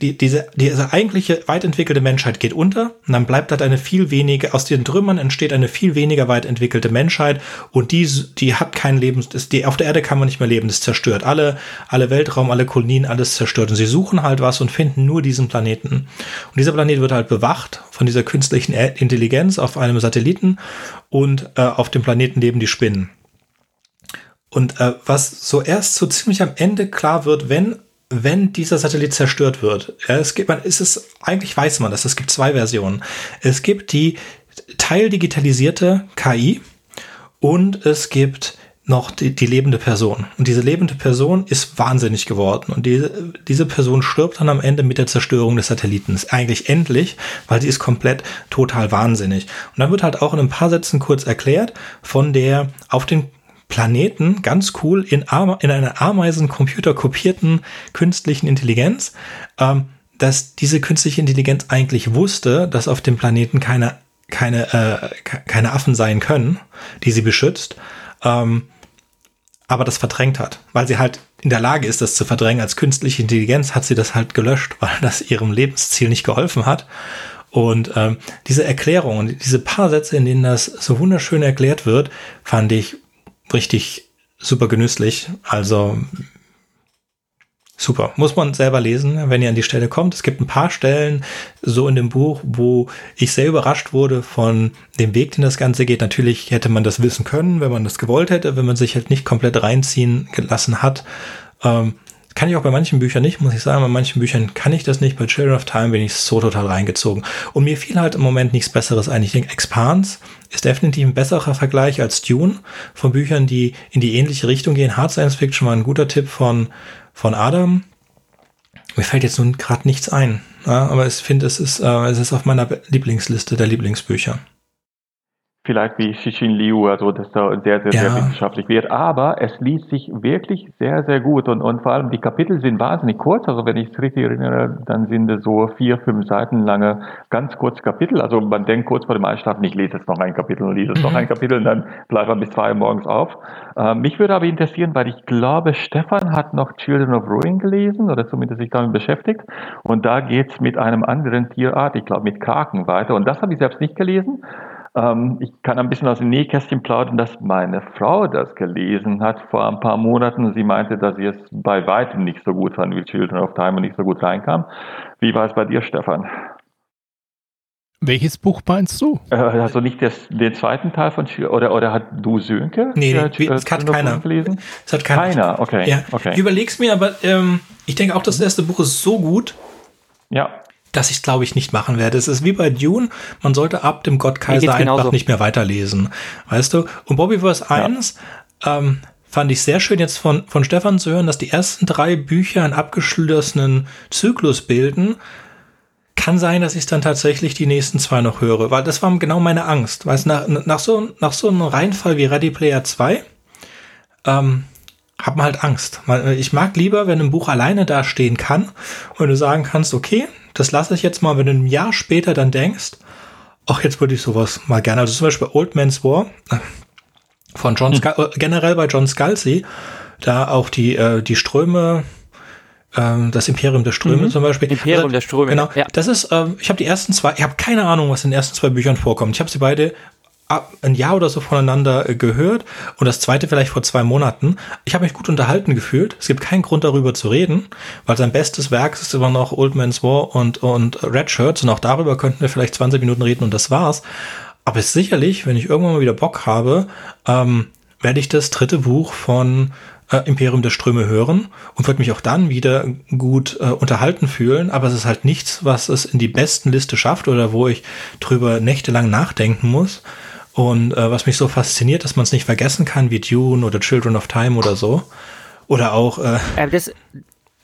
[SPEAKER 1] die, diese, diese eigentliche weit entwickelte Menschheit geht unter und dann bleibt halt eine viel weniger, aus den Trümmern entsteht eine viel weniger weit entwickelte Menschheit und die, die hat kein Leben, die, auf der Erde kann man nicht mehr leben, das zerstört alle, alle Weltraum, alle Kolonien, alles zerstört und sie suchen halt was und finden nur diesen Planeten. Und dieser Planet wird halt bewacht von dieser künstlichen Intelligenz auf einem Satelliten und äh, auf dem Planeten leben die Spinnen. Und äh, was so erst so ziemlich am Ende klar wird, wenn wenn dieser Satellit zerstört wird, es gibt, man, ist es, eigentlich weiß man das, es gibt zwei Versionen. Es gibt die teildigitalisierte KI und es gibt noch die, die lebende Person. Und diese lebende Person ist wahnsinnig geworden. Und diese, diese Person stirbt dann am Ende mit der Zerstörung des Satellitens. Eigentlich endlich, weil sie ist komplett total wahnsinnig. Und dann wird halt auch in ein paar Sätzen kurz erklärt von der auf den Planeten ganz cool in, in einer Ameisencomputer kopierten künstlichen Intelligenz, ähm, dass diese künstliche Intelligenz eigentlich wusste, dass auf dem Planeten keine, keine, äh, keine Affen sein können, die sie beschützt, ähm, aber das verdrängt hat, weil sie halt in der Lage ist, das zu verdrängen. Als künstliche Intelligenz hat sie das halt gelöscht, weil das ihrem Lebensziel nicht geholfen hat. Und ähm, diese Erklärung und diese paar Sätze, in denen das so wunderschön erklärt wird, fand ich richtig super genüsslich. Also super. Muss man selber lesen, wenn ihr an die Stelle kommt. Es gibt ein paar Stellen so in dem Buch, wo ich sehr überrascht wurde von dem Weg, den das Ganze geht. Natürlich hätte man das wissen können, wenn man das gewollt hätte, wenn man sich halt nicht komplett reinziehen gelassen hat. Ähm, kann ich auch bei manchen Büchern nicht, muss ich sagen. Bei manchen Büchern kann ich das nicht. Bei Children of Time bin ich so total reingezogen. Und mir fiel halt im Moment nichts Besseres ein. Ich denke, Expans ist definitiv ein besserer Vergleich als Dune von Büchern, die in die ähnliche Richtung gehen. Hard Science Fiction war ein guter Tipp von, von Adam. Mir fällt jetzt nun gerade nichts ein. Ja, aber ich finde, es ist, äh, es ist auf meiner Lieblingsliste der Lieblingsbücher
[SPEAKER 2] vielleicht wie Xixin Liu, also dass da sehr, sehr, ja. sehr wissenschaftlich wird. Aber es liest sich wirklich sehr, sehr gut und, und vor allem die Kapitel sind wahnsinnig kurz. Also wenn ich es richtig erinnere, dann sind es so vier, fünf Seiten lange ganz kurze Kapitel. Also man denkt kurz vor dem Einschlafen, ich lese jetzt noch ein Kapitel und lese jetzt mhm. noch ein Kapitel und dann bleibt man bis zwei Uhr morgens auf. Äh, mich würde aber interessieren, weil ich glaube, Stefan hat noch Children of Ruin gelesen oder zumindest sich damit beschäftigt. Und da geht's mit einem anderen Tierart, ich glaube mit Kraken weiter. Und das habe ich selbst nicht gelesen. Ähm, ich kann ein bisschen aus dem Nähkästchen plaudern, dass meine Frau das gelesen hat vor ein paar Monaten. Sie meinte, dass sie es bei weitem nicht so gut fand wie Children of Time und nicht so gut reinkam. Wie war es bei dir, Stefan?
[SPEAKER 4] Welches Buch meinst du?
[SPEAKER 2] Äh, also nicht das, den zweiten Teil von Sch oder oder hat du Sönke?
[SPEAKER 1] Nee,
[SPEAKER 2] äh,
[SPEAKER 1] nee, es hat keiner.
[SPEAKER 2] Gelesen?
[SPEAKER 1] Es hat keiner.
[SPEAKER 2] Keiner, okay.
[SPEAKER 1] Ja.
[SPEAKER 2] okay.
[SPEAKER 1] Ich überleg's mir, aber ähm, ich denke auch, das erste Buch ist so gut,
[SPEAKER 2] Ja,
[SPEAKER 1] dass ich es, glaube ich, nicht machen werde. Es ist wie bei Dune, man sollte ab dem Gott
[SPEAKER 3] Mir
[SPEAKER 1] Kaiser
[SPEAKER 3] geht's
[SPEAKER 1] einfach
[SPEAKER 3] genauso.
[SPEAKER 1] nicht mehr weiterlesen. Weißt du? Und Bobbyverse 1 ähm, fand ich sehr schön jetzt von, von Stefan zu hören, dass die ersten drei Bücher einen abgeschlossenen Zyklus bilden. Kann sein, dass ich dann tatsächlich die nächsten zwei noch höre, weil das war genau meine Angst. Weißt du, nach, nach, so, nach so einem Reinfall wie Ready Player 2 ähm, hat man halt Angst. Äh, Ich mag lieber, wenn ein Buch alleine da stehen kann und du sagen kannst, okay, das lasse ich jetzt mal, wenn du ein Jahr später dann denkst, ach, jetzt würde ich sowas mal gerne. Also zum Beispiel Old Man's War äh, von John Scal äh, generell bei John Scalzi, da auch die, äh, die Ströme, ähm, das Imperium der Ströme zum Beispiel.
[SPEAKER 3] Imperium
[SPEAKER 1] Also,
[SPEAKER 3] der Ströme,
[SPEAKER 1] Genau.
[SPEAKER 3] ja.
[SPEAKER 1] Das ist, ähm, ich habe die ersten zwei, ich habe keine Ahnung, was in den ersten zwei Büchern vorkommt. Ich habe sie beide ein Jahr oder so voneinander äh, gehört und das zweite vielleicht vor zwei Monaten. Ich habe mich gut unterhalten gefühlt. Es gibt keinen Grund darüber zu reden, weil sein bestes Werk ist immer noch Old Man's War und, und Red Shirts und auch darüber könnten wir vielleicht 20 Minuten reden und das war's. Aber sicherlich, wenn ich irgendwann mal wieder Bock habe, ähm, werde ich das dritte Buch von äh, Imperium der Ströme hören und würde mich auch dann wieder gut äh, unterhalten fühlen. Aber es ist halt nichts, was es in die besten Liste schafft oder wo ich drüber nächtelang nachdenken muss. Und äh, was mich so fasziniert, dass man es nicht vergessen kann, wie Dune oder Children of Time oder so. Oder auch äh,
[SPEAKER 3] Äh, das,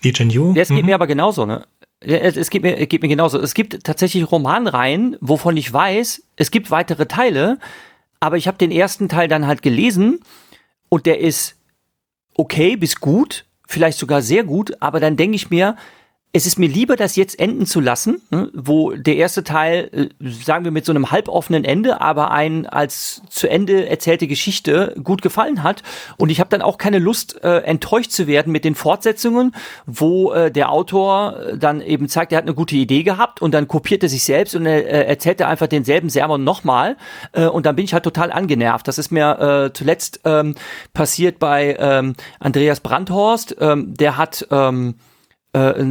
[SPEAKER 1] Legion Yu.
[SPEAKER 3] das geht
[SPEAKER 1] Mhm.
[SPEAKER 3] mir aber genauso, ne? Es es geht mir, es geht mir genauso. Es gibt tatsächlich Romanreihen, wovon ich weiß, es gibt weitere Teile, aber ich habe den ersten Teil dann halt gelesen und der ist okay bis gut, vielleicht sogar sehr gut, aber dann denke ich mir, es ist mir lieber, das jetzt enden zu lassen, ne, wo der erste Teil, äh, sagen wir mit so einem halboffenen Ende, aber ein als zu Ende erzählte Geschichte gut gefallen hat. Und ich habe dann auch keine Lust, äh, enttäuscht zu werden mit den Fortsetzungen, wo äh, der Autor äh, dann eben zeigt, er hat eine gute Idee gehabt und dann kopiert er sich selbst und er äh, erzählt er einfach denselben Sermon nochmal. Äh, und dann bin ich halt total angenervt. Das ist mir äh, zuletzt ähm, passiert bei ähm, Andreas Brandhorst. Ähm, der hat ähm, äh,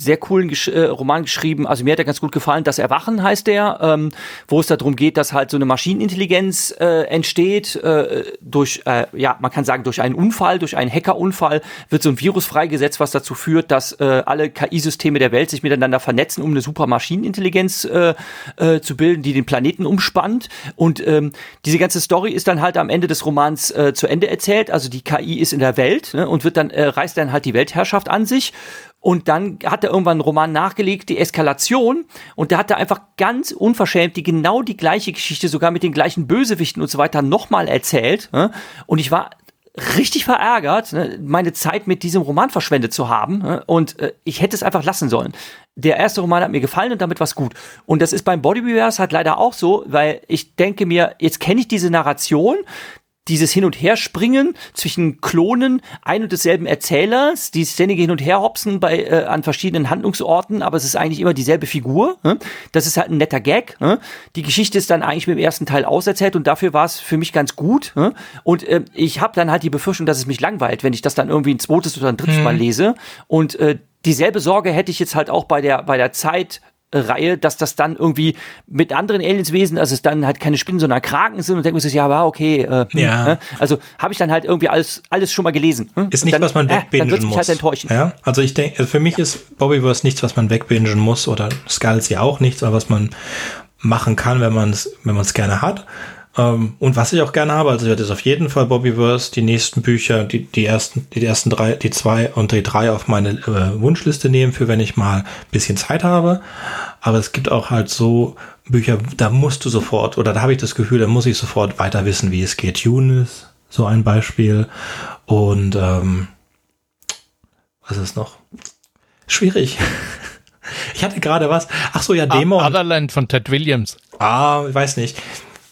[SPEAKER 3] sehr coolen Gesch äh, Roman geschrieben. Also mir hat er ganz gut gefallen. Das Erwachen heißt der, ähm, wo es darum geht, dass halt so eine Maschinenintelligenz äh, entsteht äh, durch, äh, ja, man kann sagen durch einen Unfall, durch einen Hackerunfall wird so ein Virus freigesetzt, was dazu führt, dass äh, alle KI-Systeme der Welt sich miteinander vernetzen, um eine super Maschinenintelligenz äh, äh, zu bilden, die den Planeten umspannt. Und ähm, diese ganze Story ist dann halt am Ende des Romans äh, zu Ende erzählt. Also die KI ist in der Welt ne, und wird dann äh, reißt dann halt die Weltherrschaft an sich. Und dann hat er irgendwann einen Roman nachgelegt, die Eskalation. Und da hat er einfach ganz unverschämt die genau die gleiche Geschichte, sogar mit den gleichen Bösewichten und so weiter, nochmal erzählt. ne? Und ich war richtig verärgert, ne, meine Zeit mit diesem Roman verschwendet zu haben. ne, Und äh, ich hätte es einfach lassen sollen. Der erste Roman hat mir gefallen und damit war's gut. Und das ist beim Body Reverse halt leider auch so, weil ich denke mir, jetzt kenne ich diese Narration, dieses Hin- und Herspringen zwischen Klonen ein und desselben Erzählers, die ständige Hin- und Herhopsen bei, äh, an verschiedenen Handlungsorten, aber es ist eigentlich immer dieselbe Figur. Ne? Das ist halt ein netter Gag. Ne? Die Geschichte ist dann eigentlich mit dem ersten Teil auserzählt und dafür war es für mich ganz gut. Ne? Und äh, ich habe dann halt die Befürchtung, dass es mich langweilt, wenn ich das dann irgendwie ein zweites oder ein drittes Mal lese. Und äh, dieselbe Sorge hätte ich jetzt halt auch bei der, bei der Zeit Reihe, dass das dann irgendwie mit anderen Alienswesen, also es dann halt keine Spinnen, sondern Kraken sind und denke mir so, ja, war okay. Äh,
[SPEAKER 1] Ja.
[SPEAKER 3] ne? Also habe ich dann halt irgendwie alles, alles schon mal gelesen. hm?
[SPEAKER 1] Ist nicht,
[SPEAKER 3] dann,
[SPEAKER 1] was man
[SPEAKER 3] äh, Dann
[SPEAKER 1] wegbingen
[SPEAKER 3] wird's mich
[SPEAKER 1] muss.
[SPEAKER 3] halt enttäuschen.
[SPEAKER 1] Ja, also ich denke, für mich ist Bobbyverse nichts, was man wegbingen muss oder Skulls ja auch nichts, aber was man machen kann, wenn man es, wenn man es gerne hat. Ähm, und was ich auch gerne habe, also ich werde jetzt auf jeden Fall Bobbyverse, die nächsten Bücher, die, die ersten, die ersten drei, die zwei und die drei auf meine äh, Wunschliste nehmen, für wenn ich mal ein bisschen Zeit habe. Aber es gibt auch halt so Bücher, da musst du sofort, oder da habe ich das Gefühl, da muss ich sofort weiter wissen, wie es geht. Tunis, so ein Beispiel. Und ähm, was ist noch? Schwierig. Ich hatte gerade was. Ach so, ja, Dämon.
[SPEAKER 4] Otherland von Ted Williams.
[SPEAKER 1] Ah, ich weiß nicht.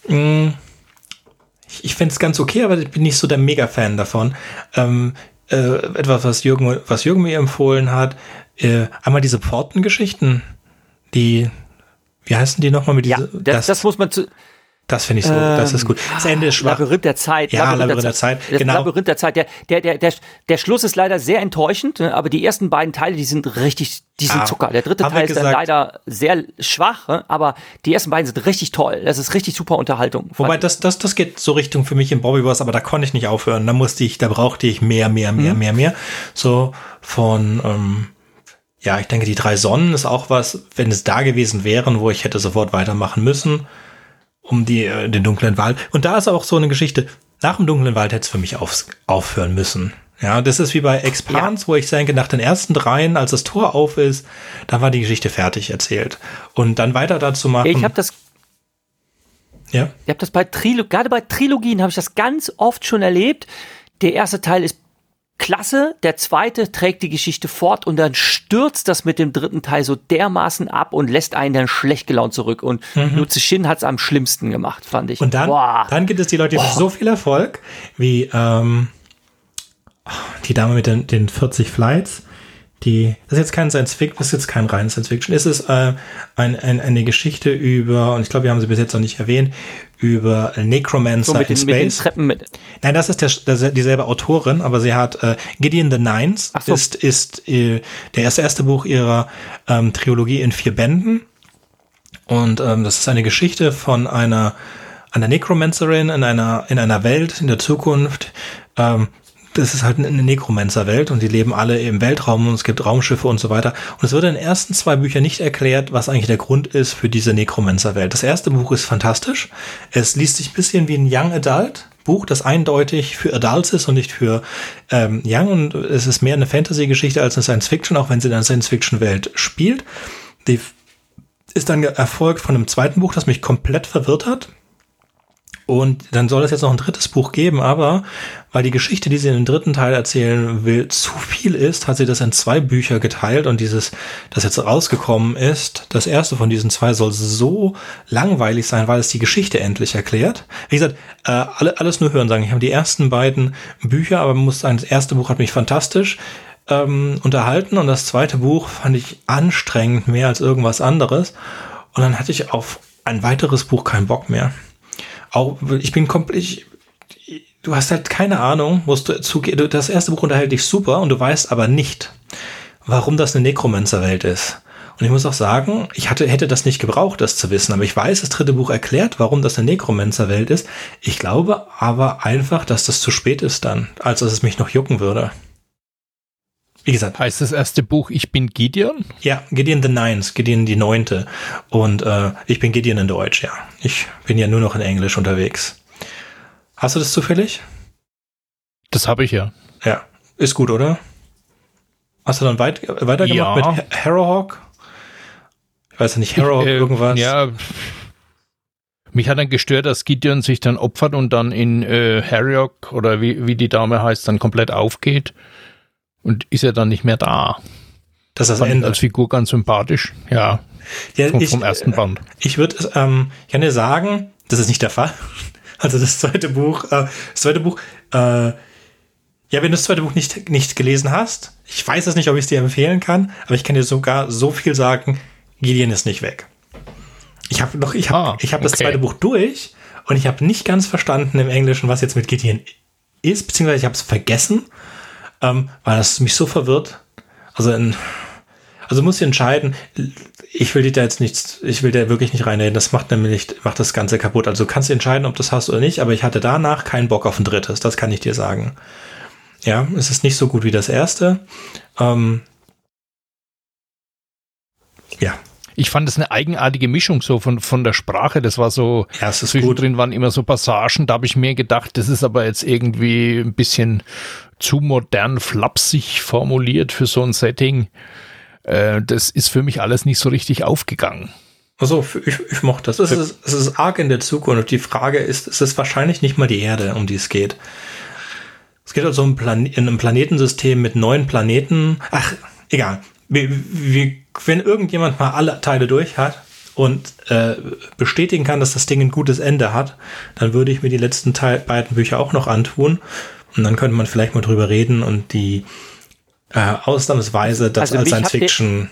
[SPEAKER 1] Hm, Ich, ich finde es ganz okay, aber ich bin nicht so der Mega-Fan davon. Ähm, äh, etwas, was Jürgen, was Jürgen mir empfohlen hat. Äh, einmal diese Pfortengeschichten, die, wie heißen die nochmal mit
[SPEAKER 3] Ja,
[SPEAKER 1] diese,
[SPEAKER 3] das, das, muss man zu.
[SPEAKER 1] Das finde ich so, das ist gut. Das Ende ist schwach.
[SPEAKER 3] Labyrinth der Zeit.
[SPEAKER 1] Ja, Labyrinth der Zeit,
[SPEAKER 3] Das
[SPEAKER 1] genau.
[SPEAKER 3] Labyrinth der Zeit. Der, der, der, der, der Schluss ist leider sehr enttäuschend, ne, aber die ersten beiden Teile, die sind richtig die sind
[SPEAKER 1] Ah,
[SPEAKER 3] Zucker. Der dritte Teil ist dann leider sehr schwach, äh, aber die ersten beiden sind richtig toll. Das ist richtig super Unterhaltung.
[SPEAKER 1] Wobei das, das, das geht so Richtung für mich im Bobbyverse, aber da konnte ich nicht aufhören. Da musste ich, da brauchte ich mehr, mehr, mehr,
[SPEAKER 3] Mhm.
[SPEAKER 1] mehr, mehr. So von, ähm, ja, ich denke, die drei Sonnen ist auch was, wenn es da gewesen wären, wo ich hätte sofort weitermachen müssen, um die, äh, den dunklen Wald. Und da ist auch so eine Geschichte. Nach dem dunklen Wald hätte es für mich auf, aufhören müssen. Ja, das ist wie bei Expans, wo ich denke, nach den ersten dreien, als das Tor auf ist, dann war die Geschichte fertig erzählt. Und dann weiter dazu machen.
[SPEAKER 3] ich habe das
[SPEAKER 1] ja.
[SPEAKER 3] Ich habe das bei Trilo gerade bei Trilogien habe ich das ganz oft schon erlebt. Der erste Teil ist klasse, der zweite trägt die Geschichte fort und dann stürzt das mit dem dritten Teil so dermaßen ab und lässt einen dann schlecht gelaunt zurück. Und mhm. Shin hat es am schlimmsten gemacht, fand ich.
[SPEAKER 1] Und dann,
[SPEAKER 3] Boah.
[SPEAKER 1] dann gibt es die Leute, die haben so viel Erfolg wie ähm, die Dame mit den, den 40 Flights. Die, das ist jetzt kein Science Fiction, das ist jetzt kein reines Science Fiction. Es ist äh, ein, ein, eine Geschichte über, und ich glaube, wir haben sie bis jetzt noch nicht erwähnt, über Necromancer
[SPEAKER 3] so mit
[SPEAKER 1] in
[SPEAKER 3] den, mit den
[SPEAKER 1] Space.
[SPEAKER 3] Treppen mit.
[SPEAKER 1] Nein, das ist der, das, dieselbe Autorin, aber sie hat äh, Gideon the Nines
[SPEAKER 3] so.
[SPEAKER 1] ist, ist äh, der erste, erste Buch ihrer ähm, Trilogie in vier Bänden. Und ähm, das ist eine Geschichte von einer, einer Necromancerin in einer, in einer Welt in der Zukunft. Ähm, das ist halt eine Necromancer-Welt und die leben alle im Weltraum und es gibt Raumschiffe und so weiter. Und es wird in den ersten zwei Büchern nicht erklärt, was eigentlich der Grund ist für diese Necromancer-Welt. Das erste Buch ist fantastisch. Es liest sich ein bisschen wie ein Young Adult. Buch, das eindeutig für Adults ist und nicht für ähm, Young. Und es ist mehr eine Fantasy-Geschichte als eine Science-Fiction, auch wenn sie in einer Science-Fiction-Welt spielt. Die ist dann erfolgt von einem zweiten Buch, das mich komplett verwirrt hat. Und dann soll es jetzt noch ein drittes Buch geben, aber weil die Geschichte, die sie in dem dritten Teil erzählen will, zu viel ist, hat sie das in zwei Bücher geteilt und dieses, das jetzt rausgekommen ist, das erste von diesen zwei soll so langweilig sein, weil es die Geschichte endlich erklärt. Wie gesagt, äh, alle, alles nur hören sagen. Ich habe die ersten beiden Bücher, aber muss sagen, das erste Buch hat mich fantastisch ähm, unterhalten und das zweite Buch fand ich anstrengend mehr als irgendwas anderes. Und dann hatte ich auf ein weiteres Buch keinen Bock mehr auch, ich bin komplett, du hast halt keine Ahnung, musst du zugehen, das erste Buch unterhält dich super und du weißt aber nicht, warum das eine Necromancer-Welt ist. Und ich muss auch sagen, ich hatte, hätte das nicht gebraucht, das zu wissen, aber ich weiß, das dritte Buch erklärt, warum das eine Necromancer-Welt ist. Ich glaube aber einfach, dass das zu spät ist dann, als dass es mich noch jucken würde. Wie gesagt.
[SPEAKER 4] Heißt das erste Buch Ich bin Gideon?
[SPEAKER 1] Ja, Gideon the Nines, Gideon die Neunte. Und äh, ich bin Gideon in Deutsch, ja. Ich bin ja nur noch in Englisch unterwegs. Hast du das zufällig?
[SPEAKER 4] Das habe ich ja.
[SPEAKER 1] Ja, ist gut, oder? Hast du dann weit, weitergemacht
[SPEAKER 4] Ja.
[SPEAKER 1] mit Harrowhawk? Ich weiß ja nicht, Harrowhawk
[SPEAKER 4] Äh,
[SPEAKER 1] irgendwas?
[SPEAKER 4] Ja. Mich hat dann gestört, dass Gideon sich dann opfert und dann in äh, Harryok oder wie, wie die Dame heißt, dann komplett aufgeht und ist er dann nicht mehr da.
[SPEAKER 1] Das ist das Ende.
[SPEAKER 4] als Figur ganz sympathisch. Ja,
[SPEAKER 1] Ja,
[SPEAKER 4] vom,
[SPEAKER 1] ich,
[SPEAKER 4] vom ersten Band.
[SPEAKER 1] Ich würde, ähm, ich kann dir sagen, das ist nicht der Fall. Also das zweite Buch, äh, das zweite Buch, äh, ja, wenn du das zweite Buch nicht, nicht gelesen hast, ich weiß es nicht, ob ich es dir empfehlen kann, aber ich kann dir sogar so viel sagen, Gideon ist nicht weg. Ich habe noch, ich habe,
[SPEAKER 4] Ah,
[SPEAKER 1] ich habe das
[SPEAKER 4] okay.
[SPEAKER 1] zweite Buch durch und ich habe nicht ganz verstanden im Englischen, was jetzt mit Gideon ist, beziehungsweise ich habe es vergessen, ähm, weil das mich so verwirrt. Also in, also muss ich entscheiden, ich will dir da jetzt nichts, ich will da wirklich nicht reinreden, das macht nämlich, macht das Ganze kaputt. Also du kannst entscheiden, ob du das hast oder nicht, aber ich hatte danach keinen Bock auf ein drittes, das kann ich dir sagen. Ja, es ist nicht so gut wie das erste. Ähm, ja,
[SPEAKER 4] Ich fand es eine eigenartige Mischung so von, von der Sprache. Das war so,
[SPEAKER 1] ja, es ist gut.
[SPEAKER 4] zwischendrin waren immer so Passagen, da habe ich mir gedacht, das ist aber jetzt irgendwie ein bisschen zu modern flapsig formuliert für so ein Setting. Äh, das ist für mich alles nicht so richtig aufgegangen.
[SPEAKER 1] Also ich, ich mochte das. Es ist, es ist arg in der Zukunft. Die Frage ist, es ist wahrscheinlich nicht mal die Erde, um die es geht. Es geht also um Plan in einem Planetensystem mit neun Planeten. Ach, egal. Wie, wie, wenn irgendjemand mal alle Teile durch hat und äh, bestätigen kann, dass das Ding ein gutes Ende hat, dann würde ich mir die letzten Teil, beiden Bücher auch noch antun. Und dann könnte man vielleicht mal drüber reden und die äh, ausnahmsweise das
[SPEAKER 3] Also
[SPEAKER 1] als Science Fiction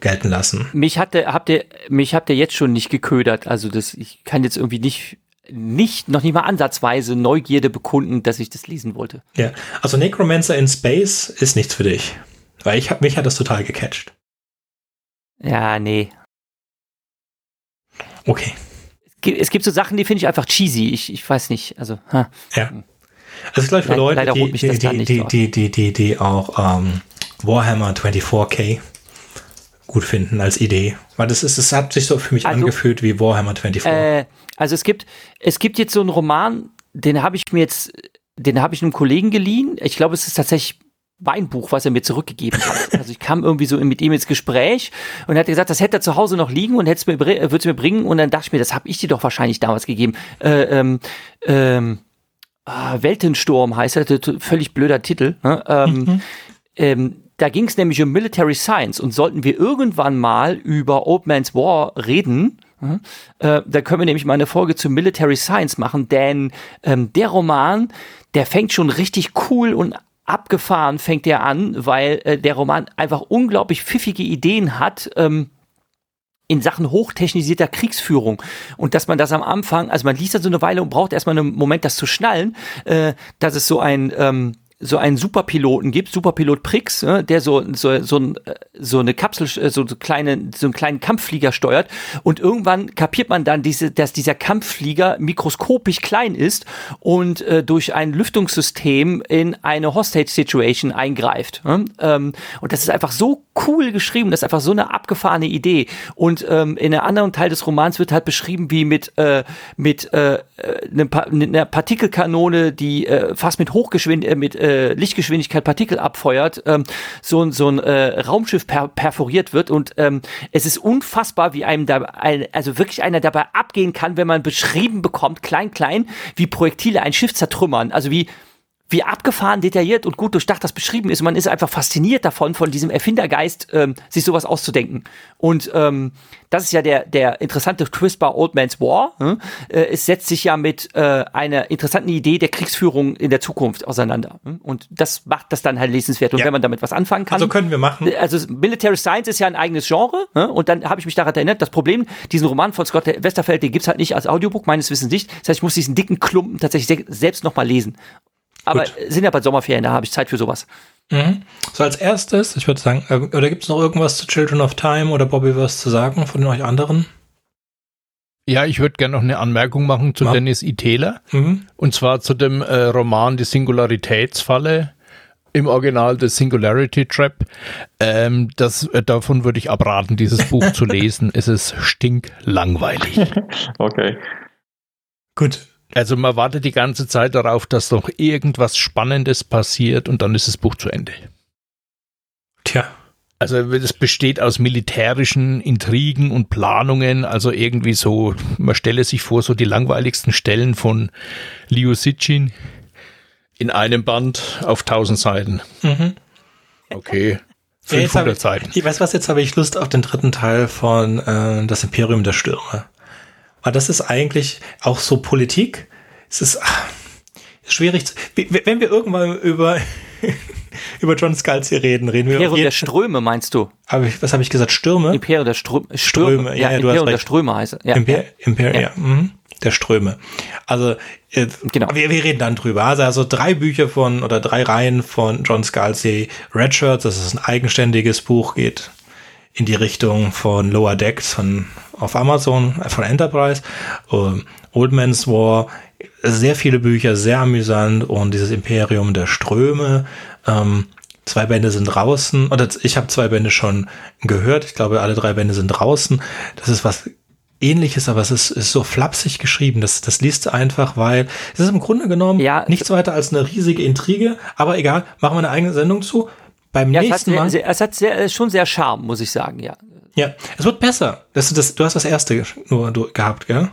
[SPEAKER 1] gelten lassen.
[SPEAKER 3] Mich habt ihr, habt ihr, mich habt ihr jetzt schon nicht geködert. Also das, ich kann jetzt irgendwie nicht, nicht, noch nicht mal ansatzweise Neugierde bekunden, dass ich das lesen wollte.
[SPEAKER 1] Ja, also Necromancer in Space ist nichts für dich. Weil ich hab, mich hat das total gecatcht.
[SPEAKER 3] Ja, nee.
[SPEAKER 1] Okay.
[SPEAKER 3] Es gibt, es gibt so Sachen, die finde ich einfach cheesy. Ich, ich weiß nicht. Also, ha.
[SPEAKER 1] Ja. Also gleich für
[SPEAKER 3] Le-
[SPEAKER 1] Leute, die, die, die, die, die, die, die, die auch ähm, Warhammer 24K gut finden als Idee. Weil das ist, es hat sich so für mich
[SPEAKER 3] Also-
[SPEAKER 1] angefühlt wie Warhammer 24.
[SPEAKER 3] Äh, also es gibt, es gibt jetzt so einen Roman, den habe ich mir jetzt, den habe ich einem Kollegen geliehen. Ich glaube, es ist tatsächlich mein Buch, was er mir zurückgegeben hat. Also ich kam irgendwie so mit ihm ins Gespräch und er hat gesagt, das hätte er zu Hause noch liegen und hätte es mir, würde es mir bringen. Und dann dachte ich mir, das habe ich dir doch wahrscheinlich damals gegeben. Äh, ähm, ähm, ah, Weltensturm heißt er, völlig blöder Titel. Ne? Ähm, ähm, da ging es nämlich um Military Science und sollten wir irgendwann mal über Old Man's War reden, mhm, äh, da können wir nämlich mal eine Folge zu Military Science machen, denn ähm, der Roman, der fängt schon richtig cool und abgefahren fängt der an, weil äh, der Roman einfach unglaublich pfiffige Ideen hat. Ähm, in Sachen hochtechnisierter Kriegsführung. Und dass man das am Anfang, also man liest dann so eine Weile und braucht erstmal einen Moment, das zu schnallen, äh, dass es so ein ähm, so einen Superpiloten gibt, Superpilot Prix, äh, der so so so, ein, äh, so eine Kapsel, äh, so, so kleine so einen kleinen Kampfflieger steuert und irgendwann kapiert man dann diese, dass dieser Kampfflieger mikroskopisch klein ist und äh, durch ein Lüftungssystem in eine Hostage-Situation eingreift. Ne? Ähm, und das ist einfach so cool geschrieben, das ist einfach so eine abgefahrene Idee. Und ähm, in einem anderen Teil des Romans wird halt beschrieben, wie mit äh, mit äh, einer pa einer Partikelkanone, die äh, fast mit Hochgeschwind äh, mit äh, Lichtgeschwindigkeit Partikel abfeuert, ähm, so, so ein äh, Raumschiff per perforiert wird. Und ähm, es ist unfassbar, wie einem da, ein, also wirklich einer dabei abgehen kann, wenn man beschrieben bekommt, klein, klein, wie Projektile ein Schiff zertrümmern. Also wie wie abgefahren, detailliert und gut durchdacht das beschrieben ist. Und man ist einfach fasziniert davon, von diesem Erfindergeist, ähm, sich sowas auszudenken. Und ähm, das ist ja der, der interessante Twist bei Old Man's War. Hm? Äh, es setzt sich ja mit äh, einer interessanten Idee der Kriegsführung in der Zukunft auseinander. Hm? Und das macht das dann halt lesenswert. Und
[SPEAKER 1] Ja.
[SPEAKER 3] wenn man damit was anfangen kann.
[SPEAKER 1] also können wir machen.
[SPEAKER 3] Also Military Science ist ja ein eigenes Genre ne? und dann habe ich mich daran erinnert, das Problem, diesen Roman von Scott Westerfeld, den gibt's halt nicht als Audiobook, meines Wissens nicht. Das heißt, ich muss diesen dicken Klumpen tatsächlich se selbst nochmal lesen. Aber
[SPEAKER 1] Gut.
[SPEAKER 3] sind ja bald Sommerferien, da habe ich Zeit für sowas.
[SPEAKER 1] Mhm. So als erstes, ich würde sagen, äh, oder gibt es noch irgendwas zu Children of Time oder Bobbyverse zu sagen von euch anderen?
[SPEAKER 4] Ja, ich würde gerne noch eine Anmerkung machen zu
[SPEAKER 1] Mach.
[SPEAKER 4] Dennis E. Taylor.
[SPEAKER 1] Mhm.
[SPEAKER 4] Und zwar zu dem äh, Roman Die Singularitätsfalle. Im Original The Singularity Trap. Ähm, das, äh, davon würde ich abraten, dieses Buch zu lesen. Es ist stinklangweilig.
[SPEAKER 2] Okay.
[SPEAKER 1] Gut.
[SPEAKER 4] Also man wartet die ganze Zeit darauf, dass noch irgendwas Spannendes passiert und dann ist das Buch zu Ende.
[SPEAKER 1] Tja.
[SPEAKER 4] Also es besteht aus militärischen Intrigen und Planungen, also irgendwie so, man stelle sich vor, so die langweiligsten Stellen von Liu Sitchin in einem Band auf 1000 Seiten.
[SPEAKER 1] Mhm.
[SPEAKER 4] Okay.
[SPEAKER 1] Ja, jetzt hab
[SPEAKER 4] 500
[SPEAKER 1] ich,
[SPEAKER 4] Seiten.
[SPEAKER 1] Ich weiß was, jetzt habe ich Lust auf den dritten Teil von äh, Das Imperium der Stürme. Weil das ist eigentlich auch so Politik. Es ist ach, schwierig. Zu, wenn wir irgendwann über, über John Scalzi reden, reden wir
[SPEAKER 3] Imperium der Ströme, meinst du?
[SPEAKER 1] hab ich, Was habe ich gesagt? Stürme?
[SPEAKER 3] Imperium der Strö Ströme.
[SPEAKER 1] Ströme, ja, ja, du hast
[SPEAKER 3] Imperium der
[SPEAKER 1] recht.
[SPEAKER 3] Ströme heißt es. Ja,
[SPEAKER 1] Imper
[SPEAKER 3] ja.
[SPEAKER 1] Imper
[SPEAKER 3] Ja.
[SPEAKER 1] ja. mhm. der Ströme. Also äh,
[SPEAKER 3] Genau.
[SPEAKER 1] wir, wir reden dann drüber. Also, also drei Bücher von oder drei Reihen von John Scalzi. Red Shirts, das ist ein eigenständiges Buch, geht in die Richtung von Lower Decks von auf Amazon, äh, von Enterprise. Ähm, Old Man's War, sehr viele Bücher, sehr amüsant und dieses Imperium der Ströme. Ähm, zwei Bände sind draußen oder ich habe zwei Bände schon gehört. Ich glaube, alle drei Bände sind draußen. Das ist was ähnliches, aber es ist, ist so flapsig geschrieben. Das, das liest du einfach, weil es ist im Grunde genommen
[SPEAKER 3] Ja,
[SPEAKER 1] nichts weiter als eine riesige Intrige. Aber egal, machen wir eine eigene Sendung zu. Beim
[SPEAKER 3] Ja, es hat,
[SPEAKER 1] nächsten
[SPEAKER 3] sehr,
[SPEAKER 1] Mal.
[SPEAKER 3] sehr, es hat sehr, schon sehr Charme, muss ich sagen, ja.
[SPEAKER 1] Ja, es wird besser. Das, das, du hast das erste nur gehabt, gell?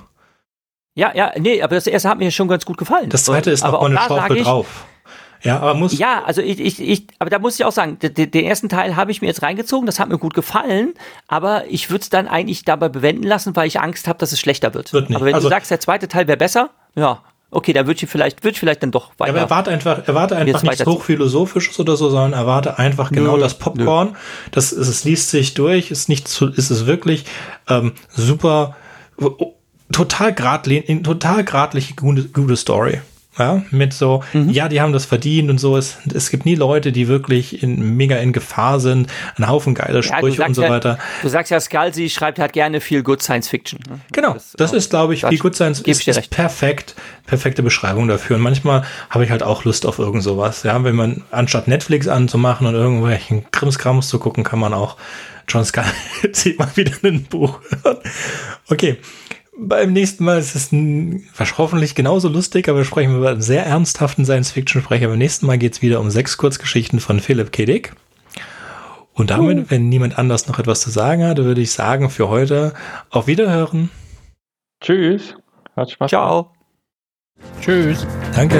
[SPEAKER 3] Ja, ja, nee, aber das erste hat mir schon ganz gut gefallen.
[SPEAKER 1] Das zweite ist
[SPEAKER 3] aber
[SPEAKER 1] noch mal eine Schaufel
[SPEAKER 3] ich,
[SPEAKER 1] drauf. Ja, aber muss.
[SPEAKER 3] Ja, also ich, ich, ich, aber da muss ich auch sagen, den, den ersten Teil habe ich mir jetzt reingezogen, das hat mir gut gefallen, aber ich würde es dann eigentlich dabei bewenden lassen, weil ich Angst habe, dass es schlechter wird.
[SPEAKER 1] Wird nicht.
[SPEAKER 3] Aber wenn
[SPEAKER 1] Also-
[SPEAKER 3] du sagst, der zweite Teil wäre besser, ja, okay, würde ich vielleicht, ich vielleicht dann doch weiter.
[SPEAKER 1] Aber erwarte einfach, erwarte einfach nichts hochphilosophisches oder so, sondern erwarte einfach genau das Popcorn. Das ist, es liest sich durch, ist nicht zu, ist es wirklich ähm, super, total gradlin, total gradliche gute, gute Story.
[SPEAKER 4] Ja, mit so, mhm. ja, die haben das verdient und so. Es, es gibt nie Leute, die wirklich in, mega in Gefahr sind. Ein Haufen geile Sprüche ja, und so
[SPEAKER 3] ja,
[SPEAKER 4] weiter.
[SPEAKER 3] Du sagst ja, Scalzi schreibt halt gerne viel Good Science Fiction.
[SPEAKER 4] Ne? Genau, das, das ist, glaube ich, viel Good Science ist, ist perfekt, perfekte Beschreibung dafür. Und manchmal habe ich halt auch Lust auf irgend sowas. Ja, wenn man anstatt Netflix anzumachen und irgendwelchen Krimskrams zu gucken, kann man auch John Scalzi mal wieder ein Buch hören. Okay beim nächsten Mal ist es ein, hoffentlich genauso lustig, aber wir sprechen über einen sehr ernsthaften Science-Fiction-Sprecher. Beim nächsten Mal geht es wieder um sechs Kurzgeschichten von Philipp K. Dick. Und damit, uh. wenn niemand anders noch etwas zu sagen hat, würde ich sagen, für heute auf Wiederhören.
[SPEAKER 2] Tschüss. Hat Spaß.
[SPEAKER 3] Ciao.
[SPEAKER 4] Tschüss. Danke.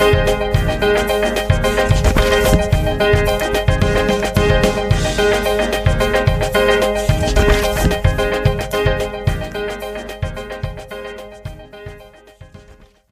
[SPEAKER 1] Thank you.